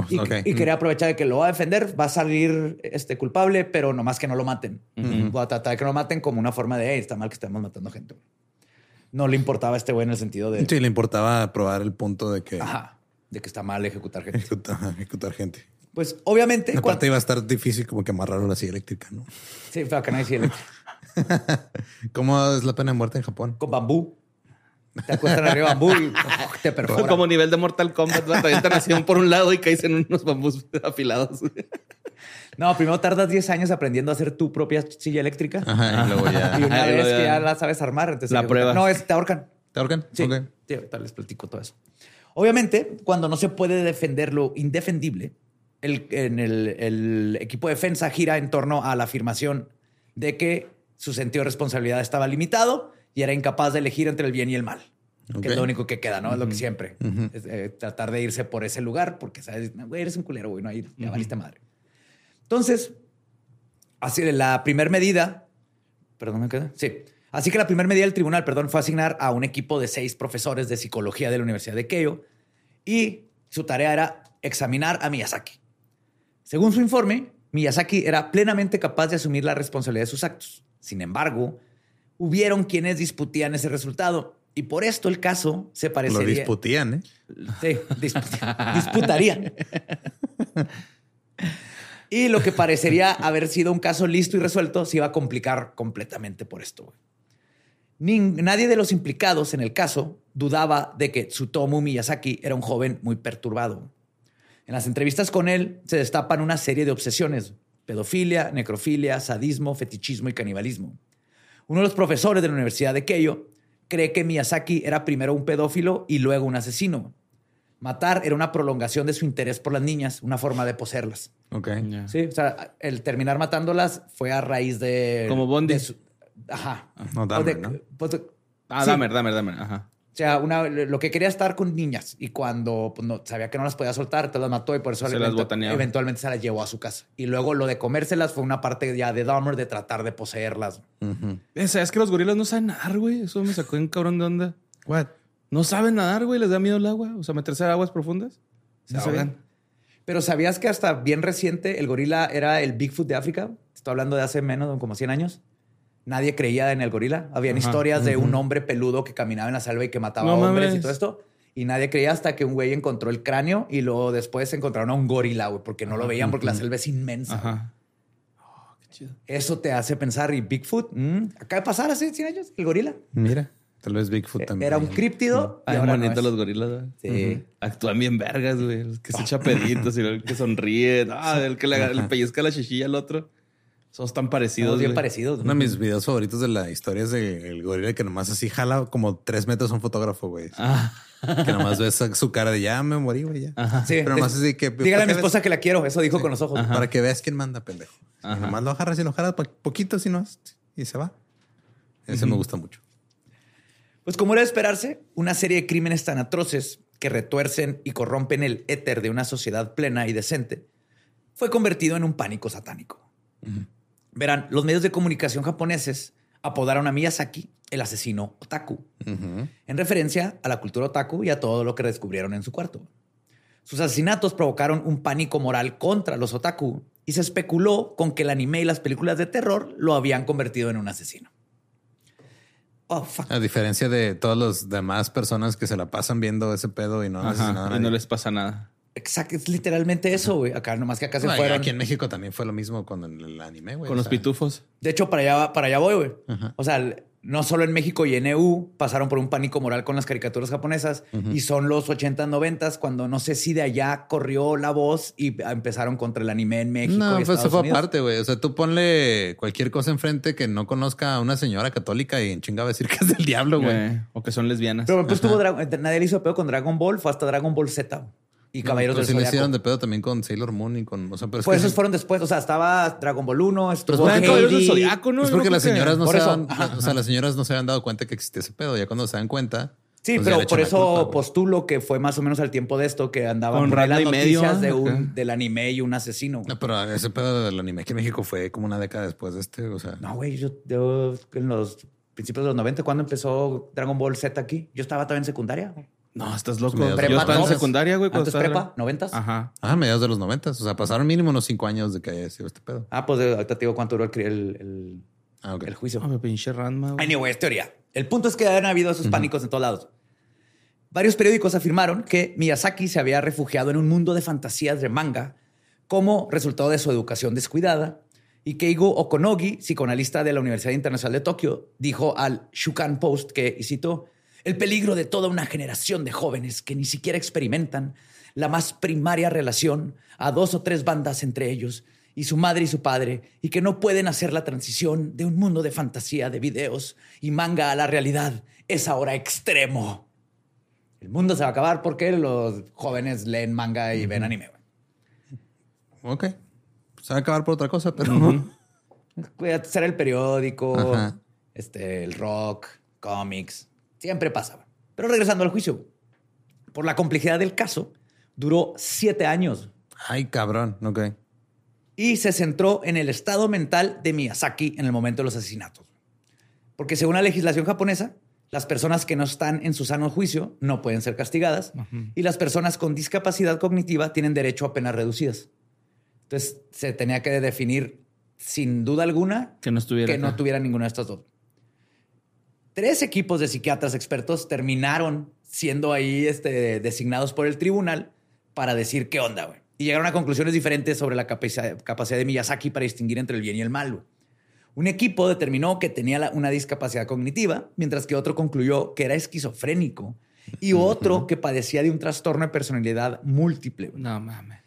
Y, quería aprovechar de que lo va a defender, va a salir este, culpable, pero nomás que no lo maten. Va a tratar de que no lo maten como una forma de, "Ey, está mal que estemos matando gente. No le importaba a este güey en el sentido de, Sí, le importaba probar el punto de que ajá, de que está mal ejecutar gente. ejecutar, ejecutar gente. Pues obviamente, Aparte iba a estar difícil como que amarrar la silla eléctrica, ¿no? sí, fue que nadie sí eléctrico. ¿Cómo es la pena de muerte en Japón? con bambú. Te acuestan arriba de bambú y te perforan. Como nivel de Mortal Kombat, te un por un lado y caes en unos bambús afilados. No, primero tardas 10 años aprendiendo a hacer tu propia silla eléctrica. Ajá, y luego ya. Y una Ajá, y vez luego que ya- ya la sabes armar, entonces La prueba. No, es te ahorcan. ¿Te ahorcan? Sí, Ok. sí, ahorita les platico todo eso. Obviamente, cuando no se puede defender lo indefendible, el, en el, el equipo de defensa gira en torno a la afirmación de que su sentido de responsabilidad estaba limitado y era incapaz de elegir entre el bien y el mal. Que es lo único que queda, ¿no? Es lo que siempre. Es, eh, tratar de irse por ese lugar porque sabes, "No, güey, eres un culero, güey, no ir, ya valiste madre. Entonces, así la primera medida, perdón, ¿me queda? Sí. Así que la primera medida del tribunal, perdón, fue asignar a un equipo de seis profesores de psicología de la Universidad de Keio y su tarea era examinar a Miyazaki. Según su informe, Miyazaki era plenamente capaz de asumir la responsabilidad de sus actos. Sin embargo, hubieron quienes disputían ese resultado y por esto el caso se Lo parecería... disputían, ¿eh? Sí, dispu- disputarían. Y lo que parecería haber sido un caso listo y resuelto se iba a complicar completamente por esto. nadie de los implicados en el caso dudaba de que Tsutomu Miyazaki era un joven muy perturbado. En las entrevistas con él se destapan una serie de obsesiones: pedofilia, necrofilia, sadismo, fetichismo y canibalismo. Uno de los profesores de la Universidad de Keio cree que Miyazaki era primero un pedófilo y luego un asesino. Matar era una prolongación de su interés por las niñas, una forma de poseerlas. Ok. Sí, o sea, el terminar matándolas fue a raíz de. Como Bondi. de su- ajá. No, Dahmer, de- ¿no? pues Ah, sí. dame, dame, dame. Ajá. O sea, una, lo que quería estar con niñas y cuando pues, no, sabía que no las podía soltar, entonces las mató y por eso Se las eventu- botaneaba. eventualmente se las llevó a su casa. Y luego lo de comérselas fue una parte ya de Dahmer de tratar de poseerlas. Eh, ¿Sabes que los gorilas no saben nadar, güey? Eso me sacó en cabrón de onda. What? No saben nadar, güey. Les da miedo el agua. O sea, meterse a aguas profundas. Se No ahogan. saben. Pero ¿sabías que hasta bien reciente el gorila era el Bigfoot de África? Estoy hablando de hace menos, de como 100 años. Nadie creía en el gorila. Habían Ajá. historias de un hombre peludo que caminaba en la selva y que mataba No hombres y todo esto. Y nadie creía hasta que un güey encontró el cráneo y luego después encontraron a un gorila, güey, porque no lo veían porque la selva es inmensa. Ajá. Eso te hace pensar, y Bigfoot, mm, acaba de pasar hace 100 años, el gorila. Mira, tal vez Bigfoot también. Era un críptido. y Ay, ahora bonito los gorilas. Sí. Actúan bien vergas, güey. El que se echa peditos y el que sonríe. Ah, el que le, le pellizca la chichilla al otro. Somos tan parecidos. Somos bien güey. parecidos. Uno de mis videos favoritos de la historia es el, el gorila que nomás así jala como tres metros a un fotógrafo, güey. Ah, Que nomás ves su cara de ya me morí, güey. Ya. Sí, Pero nomás así que. Dígale a mi esposa que la quiero. Eso dijo con los ojos. Para que veas quién manda, pendejo. Y nomás lo agarras y lo jalas poquito, si no, y se va. Ese me gusta mucho. Pues como era de esperarse, una serie de crímenes tan atroces que retuercen y corrompen el éter de una sociedad plena y decente fue convertido en un pánico satánico. Verán, los medios de comunicación japoneses apodaron a Miyazaki el asesino otaku, en referencia a la cultura otaku y a todo lo que descubrieron en su cuarto. Sus asesinatos provocaron un pánico moral contra los otaku y se especuló con que el anime y las películas de terror lo habían convertido en un asesino. Oh, fuck. A diferencia de todas las demás personas que se la pasan viendo ese pedo y no ajá, y no les pasa nada. Exacto, es literalmente eso, güey. Acá nomás que acá se Bueno, fueron. Aquí en México también fue lo mismo con el, anime, güey. Con O los sea, pitufos. De hecho, para allá, para allá voy, güey. O sea, no solo en México y en EU pasaron por un pánico moral con las caricaturas japonesas y son los 80, 90 cuando no sé si de allá corrió la voz y empezaron contra el anime en México. No, y pues eso fue Unidos. aparte, güey. O sea, tú ponle cualquier cosa enfrente que no conozca a una señora católica y en chinga va a decir que es del diablo, güey. Eh, o que son lesbianas. Pero pues tuvo Dra- nadie le hizo pedo con Dragon Ball, fue hasta Dragon Ball Z y Caballeros Pues del Zodiaco. hicieron de pedo también con Sailor Moon y con... O sea, pero es Pues que esos sí- fueron después. O sea, estaba Dragon Ball 1, estuvo porque- Caballeros del. Zodiaco, ¿no? Es porque las señoras no Por se ajá, o sea, las señoras no se habían dado cuenta que existía ese pedo. Ya cuando se dan cuenta. Sí, pues pero por eso culpa, postulo que fue más o menos al tiempo de esto que andaban Con por ahí las medio, noticias de un, del anime y un asesino. No, pero ese pedo del anime aquí en México fue como una década después de este. O sea, No, güey, yo, yo en los principios de los 90, cuando empezó Dragon Ball Z aquí, yo estaba todavía en secundaria. No, estás loco. Yo estaba en noventas. secundaria, güey. cuando Antes prepa, 90. Ajá. ah, mediados de los noventas. O sea, pasaron mínimo unos cinco años de que haya sido este pedo. Ah, pues ahorita te digo cuánto duró el, el, el- Ah, el juicio. Ah, me pinche Ranma, güey. Anyway, es teoría. El punto es que han habido esos pánicos en todos lados. Varios periódicos afirmaron que Miyazaki se había refugiado en un mundo de fantasías de manga como resultado de su educación descuidada y Keigo Okonogi, psicoanalista de la Universidad Internacional de Tokio, dijo al Shukan Post que, y cito, el peligro de toda una generación de jóvenes que ni siquiera experimentan la más primaria relación a dos o tres bandas entre ellos y su madre y su padre y que no pueden hacer la transición de un mundo de fantasía de videos y manga a la realidad es ahora extremo. El mundo se va a acabar porque los jóvenes leen manga y ven anime. Ok. Se va a acabar por otra cosa, pero. Antes era el periódico, Ajá. este, el rock, cómics. Siempre pasaba. Pero regresando al juicio, por la complejidad del caso, duró siete años Ay, cabrón. Ok. y se centró en el estado mental de Miyazaki en el momento de los asesinatos. Porque según la legislación japonesa, las personas que no están en su sano juicio no pueden ser castigadas y las personas con discapacidad cognitiva tienen derecho a penas reducidas. Entonces se tenía que definir sin duda alguna Que no estuviera. que no tuviera ninguna de estas dos. Tres equipos de psiquiatras expertos terminaron siendo ahí este, designados por el tribunal para decir qué onda, güey. Y llegaron a conclusiones diferentes sobre la capacidad, capacidad de Miyazaki para distinguir entre el bien y el mal. güey. Un equipo determinó que tenía una discapacidad cognitiva, mientras que otro concluyó que era esquizofrénico y otro que padecía de un trastorno de personalidad múltiple. güey. No mames.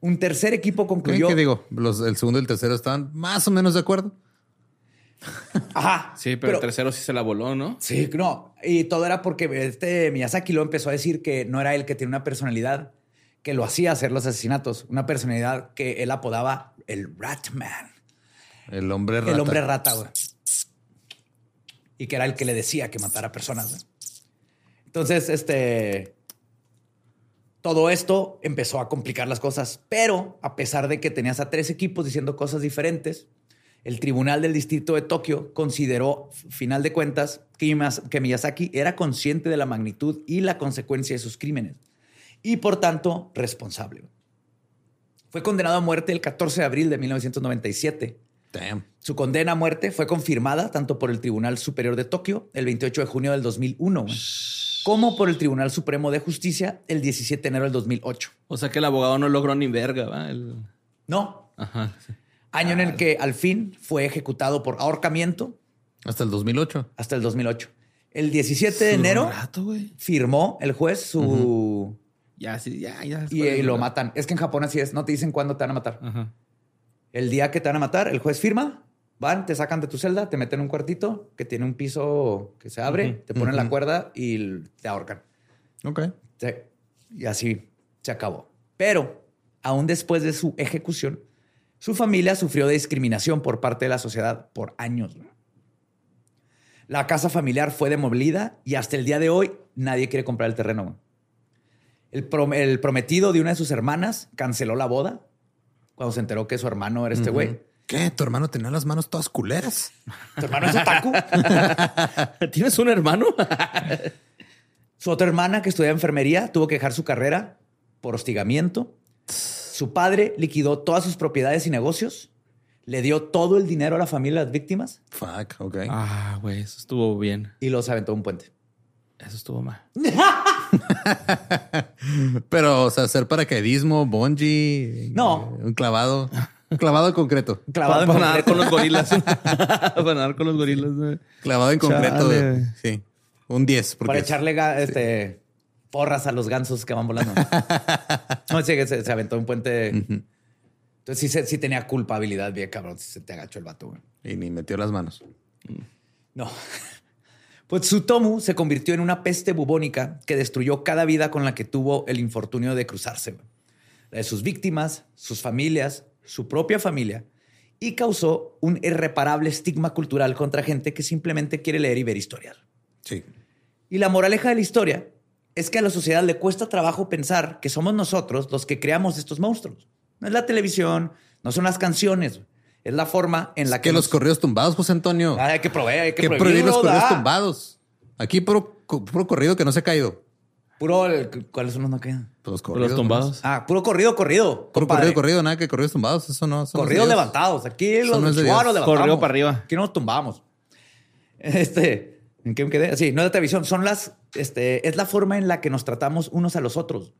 Un tercer equipo ¿Qué, concluyó... qué digo? Los, el segundo y el tercero estaban más o menos de acuerdo. Ajá. Sí, pero, el tercero sí se la voló, ¿no? Sí, no. Y todo era porque este Miyazaki lo empezó a decir que no era él que tiene una personalidad que lo hacía hacer los asesinatos. Una personalidad que él apodaba el Ratman. El hombre rata. El hombre rata, güey. Y que era el que le decía que matara personas, güey. Entonces, este. Todo esto empezó a complicar las cosas, pero a pesar de que tenías a tres equipos diciendo cosas diferentes, el Tribunal del Distrito de Tokio consideró, final de cuentas, que Miyaz- que Miyazaki era consciente de la magnitud y la consecuencia de sus crímenes y, por tanto, responsable. Fue condenado a muerte el 14 de abril de 1997 Damn. su condena a muerte fue confirmada tanto por el Tribunal Superior de Tokio el 28 de junio del 2001, güey, como por el Tribunal Supremo de Justicia el 17 de enero del 2008. O sea que el abogado no logró ni verga, ¿va? El- No, Ajá. sí. Año en el que al fin fue ejecutado por ahorcamiento Hasta el 2008. hasta el 2008. El 17 de enero Rato, güey. firmó el juez su... Ya, sí, ya, ya. Y, y lo matan. Es que en Japón así es, no te dicen cuándo te van a matar. El día que te van a matar, el juez firma, van, te sacan de tu celda, te meten en un cuartito que tiene un piso que se abre, te ponen la cuerda y te ahorcan. Ok. Sí. Y así se acabó. Pero, aún después de su ejecución, su familia sufrió discriminación por parte de la sociedad por años. La casa familiar fue demolida y hasta el día de hoy nadie quiere comprar el terreno. güey. El, prom- el prometido de una de sus hermanas canceló la boda cuando se enteró que su hermano era este güey. ¿Qué? ¿Tu hermano tenía las manos todas culeras? ¿Tu hermano es otaku? ¿Tienes un hermano? Su otra hermana que estudiaba enfermería tuvo que dejar su carrera por hostigamiento. Su padre liquidó todas sus propiedades y negocios. Le dio todo el dinero a la familia de las víctimas Fuck, ok. ah, güey, eso estuvo bien. y los aventó a un puente. Eso estuvo mal. Pero, o sea, hacer paracaidismo, bungee. No. Un clavado. Un clavado en concreto. Clavado en para nadar con los gorilas. para nadar con los gorilas. Clavado en concreto. Chale. Sí. Un 10. porque para echarle este, porras a los gansos que van volando. no, sí, que se, se aventó un puente. Entonces sí, tenía culpabilidad bien cabrón si se te agachó el vato. güey. Y ni metió las manos. No. Pues Tsutomu se convirtió en una peste bubónica que destruyó cada vida con la que tuvo el infortunio de cruzarse. güey. La de sus víctimas, sus familias, su propia familia, y causó un irreparable estigma cultural contra gente que simplemente quiere leer y ver historias. Sí. Y la moraleja de la historia es que a la sociedad le cuesta trabajo pensar que somos nosotros los que creamos estos monstruos. No es la televisión, no son las canciones, es la forma en la Es que, que los nos- corridos tumbados, José Antonio. Ah, hay que proveer, hay que, que prohibir los da. tumbados. Aquí puro, puro corrido que no se ha caído. Puro, el- ¿cuáles son los no quedan? Pues los corridos. los tumbados. Ah, puro corrido, corrido. Puro compadre. corrido, corrido, nada que corridos tumbados. Eso no. Corridos levantados. Aquí los no Dios. levantamos. Corrido para arriba. Aquí no nos tumbamos. Este, ¿en qué me quedé? Sí, no de televisión. Son las, este, es la forma en la que nos tratamos unos a los otros,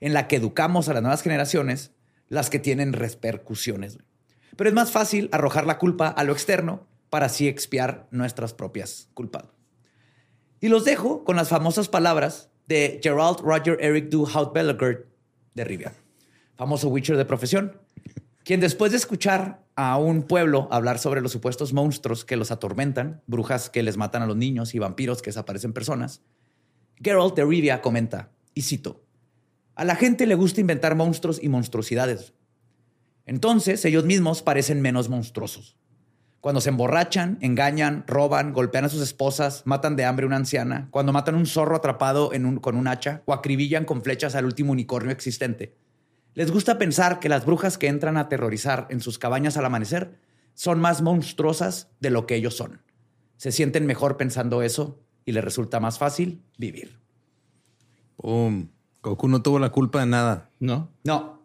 en la que educamos a las nuevas generaciones, las que tienen repercusiones. Pero es más fácil arrojar la culpa a lo externo para así expiar nuestras propias culpas. Y los dejo con las famosas palabras de Gerald Roger Eric Du Hout-Bellegaard de Rivia, famoso Witcher de profesión, quien después de escuchar a un pueblo hablar sobre los supuestos monstruos que los atormentan, brujas que les matan a los niños y vampiros que desaparecen personas, Geralt de Rivia comenta, y cito, a la gente le gusta inventar monstruos y monstruosidades. Entonces ellos mismos parecen menos monstruosos. Cuando se emborrachan, engañan, roban, golpean a sus esposas, matan de hambre a una anciana, cuando matan un zorro atrapado con un hacha o acribillan con flechas al último unicornio existente. Les gusta pensar que las brujas que entran a aterrorizar en sus cabañas al amanecer son más monstruosas de lo que ellos son. Se sienten mejor pensando eso y les resulta más fácil vivir. Pum. Goku no tuvo la culpa de nada. No, No,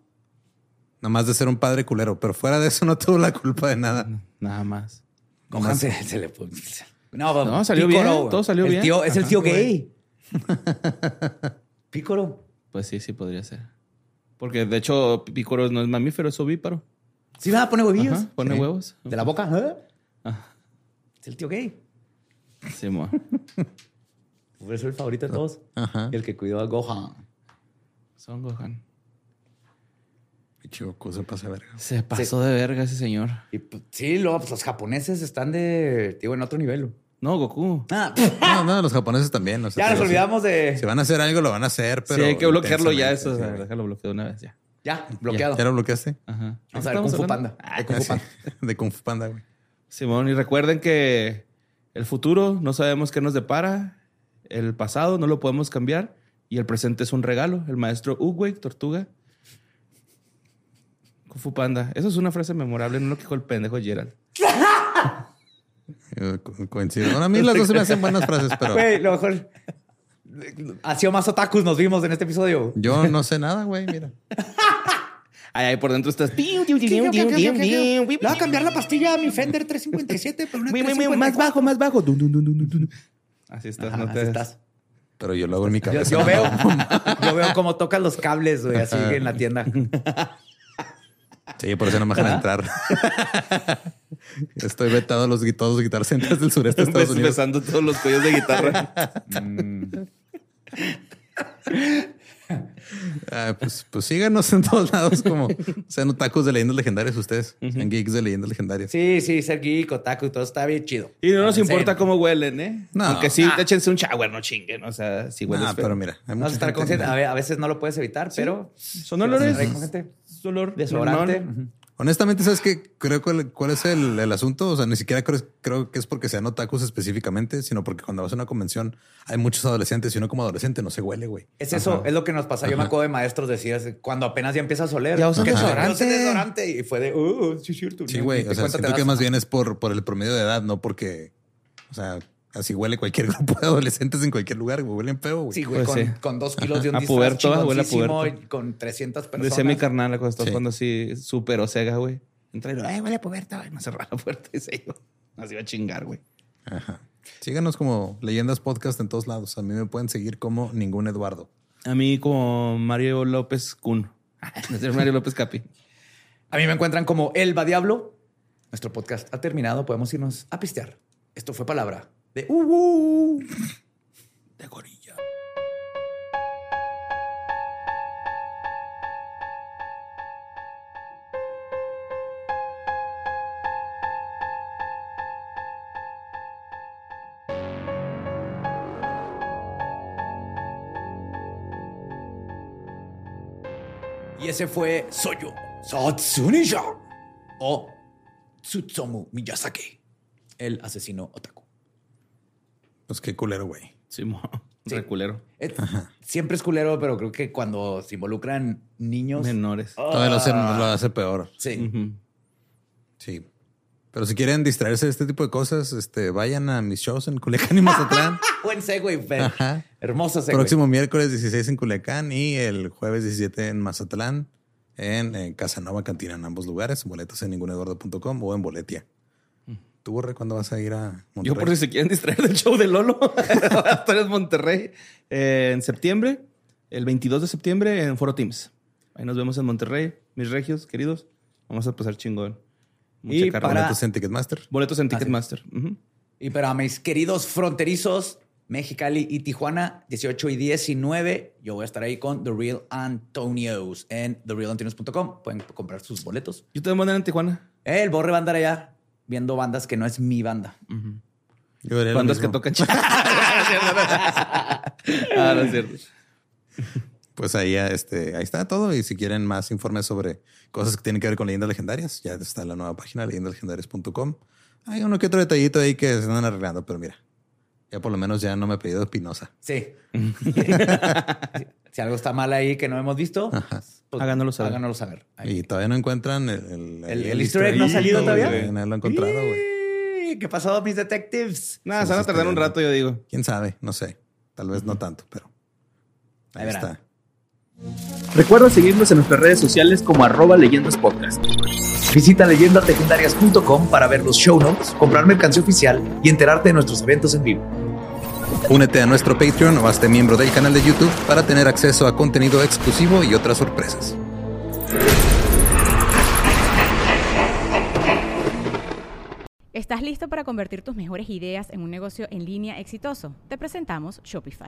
Nada más de ser un padre culero. Pero fuera de eso no tuvo la culpa de nada. nada más. Gohan se, se le pone- No, No, salió bien, todo salió El bien. tío- es el tío gay. Pícoro. Pues sí, sí podría ser. Porque de hecho, Picoro no es mamífero, es ovíparo. Sí, va, pone huevillos. Ajá, pone Sí. huevos. De la boca. ¿eh? Ajá. Es el tío gay. Sí, mo. Por eso el favorito de todos. Ajá. El que cuidó a Gohan. Son Gohan. Goku se pasa de verga. Se pasó de verga ese señor. Y pues, sí, lo- pues, los japoneses están de, digo, en otro nivel. No, Goku. Ah, No, no, los japoneses también. o sea, ya nos si- olvidamos de... Si van a hacer algo, lo van a hacer, pero. sí, hay que bloquearlo ya eso. o sea, déjalo bloqueado una vez ya. Ya, bloqueado. ¿Ya lo bloqueaste? Ajá. Vamos a ver Kung Fu Panda. De Kung Fu Ah. Panda. De Kung Fu Panda, güey. Simón, y recuerden que el futuro no sabemos qué nos depara, el pasado no lo podemos cambiar y el presente es un regalo. El maestro Uguay, Tortuga. Kung Fu Panda. Eso es una frase memorable, no lo que dijo el pendejo Gerald. Eh, co- Coincido. Bueno, a mí las dos se me hacen buenas frases, pero Güey, lo mejor... Ha sido más otakus nos vimos en este episodio. yo no sé nada, güey. Mira. Ay, por dentro estás. Le voy a cambiar la pastilla a mi Fender 357 por una Muy, muy, muy, más 354. bajo, más bajo. Dun, dun, dun, dun, dun, dun. Así estás, Ajá, no así te estás. Pero yo lo hago en mi Yo, cabeza. yo veo, yo veo cómo tocas los cables, güey, así en la tienda. Sí, por eso no me dejan entrar. Estoy vetado a los, todos los guitar centers del sureste de Estados Unidos. Besando todos los cuellos de guitarra. Ah, pues, pues síganos en todos lados como sean otakus de leyendas legendarias ustedes. Sean geeks de leyendas legendarias. Sí, sí, ser geek, otaku, todo está bien chido. Y no nos importa cómo huelen, ¿eh? No. Aunque sí, Ah. échense un shower, no chinguen. O sea, si hueles Ah, pero mira, hay a estar gente- conscientes. A, ve- a veces no lo puedes evitar, pero... Son olores. Es olor Desodorante. Honestamente, ¿sabes qué? Creo cuál, cuál es el, el asunto. O sea, ni siquiera creo, creo que es porque sean otakus específicamente, sino porque cuando vas a una convención hay muchos adolescentes y uno como adolescente no se huele, güey. Es eso, es lo que nos pasa. Yo me acuerdo de maestros decir cuando apenas ya empiezas a oler. Ya usan "Ajá, desodorante". desodorante. Y fue de, uh, sí, es cierto. Sí, güey. O sea, siento que más bien es por, por el promedio de edad, no porque, o sea, así huele cualquier grupo de adolescentes en cualquier lugar, güey. Huelen feo, güey. Sí, güey, Pues con, sí. con dos kilos de un A disfraz puberto, huele a puberto. y con 300 personas. Decía mi carnal cuando estás Sí. jugando así súper osega, güey. Entra y lo, ay, huele a puberta, güey. No cerrar la puerta y se iba. Así va a chingar, güey. Ajá. Síganos como Leyendas Podcast en todos lados. A mí me pueden seguir como ningún Eduardo. A mí como Mario López Kun. Mario López Capi. A mí me encuentran como Elba Diablo. Nuestro podcast ha terminado. Podemos irnos a pistear. Esto fue palabra de uh, uh, de gorilla. Y ese fue Soyo Satsunisha o Tsutsumu Miyazaki, el asesino otaku. Pues qué culero, güey. Sí, mo. Sí. Reculero. Es- siempre es culero, pero creo que cuando se involucran niños. Menores. Todavía lo hace, lo hace peor. Sí. Sí. Pero si quieren distraerse de este tipo de cosas, este, vayan a mis shows en Culiacán y Mazatlán. Buen segue, Fer. Ajá. Hermoso segue. Próximo miércoles 16 en Culiacán y el jueves 17 en Mazatlán, en, en Casanova Cantina, en ambos lugares. Boletos en ninguneduardo.com o en Boletia. ¿Tú, Borre, cuándo vas a ir a Monterrey? Yo por si se quieren distraer del show de Lolo, voy a estar en Monterrey eh, en septiembre, el 22 de septiembre en Foro Teams. Ahí nos vemos en Monterrey, mis regios queridos. Vamos a pasar chingón. Mucha Y carne. para- Boletos en Ticketmaster. Boletos en Ah, sí. Ticketmaster. Y para mis queridos fronterizos, Mexicali y Tijuana, 18 y 19, yo voy a estar ahí con The Real Antonios en therealantonios.com. Pueden comprar sus boletos. Yo te voy a mandar en Tijuana. El Borre va a andar allá viendo bandas que no es mi banda. Es que tocan Ah, no es cierto. Pues ahí, este, ahí está todo. Y si quieren más informes sobre cosas que tienen que ver con leyendas legendarias, ya está la nueva página, leyendaslegendarias.com. Hay uno que otro detallito ahí que se están arreglando, pero mira, ya por lo menos ya no me he pedido Espinosa. Sí. si algo está mal ahí que no hemos visto, pues, Háganoslo saber. Háganoslo saber. Ahí. Y todavía no encuentran el, el, El- el easter egg no ha salido todavía. No lo he encontrado, güey. ¿Qué pasó, mis detectives? Nada, se van a tardar un rato, yo digo. Quién sabe, no sé. Tal vez no tanto, pero Ahí ahí verán. está. Recuerda seguirnos en nuestras redes sociales como arroba leyendas podcast. Visita leyendaslegendarias.com para ver los show notes, comprar mercancía oficial y enterarte de nuestros eventos en vivo. Únete a nuestro Patreon o hazte miembro del canal de YouTube para tener acceso a contenido exclusivo y otras sorpresas. ¿Estás listo para convertir tus mejores ideas en un negocio en línea exitoso? Te presentamos Shopify.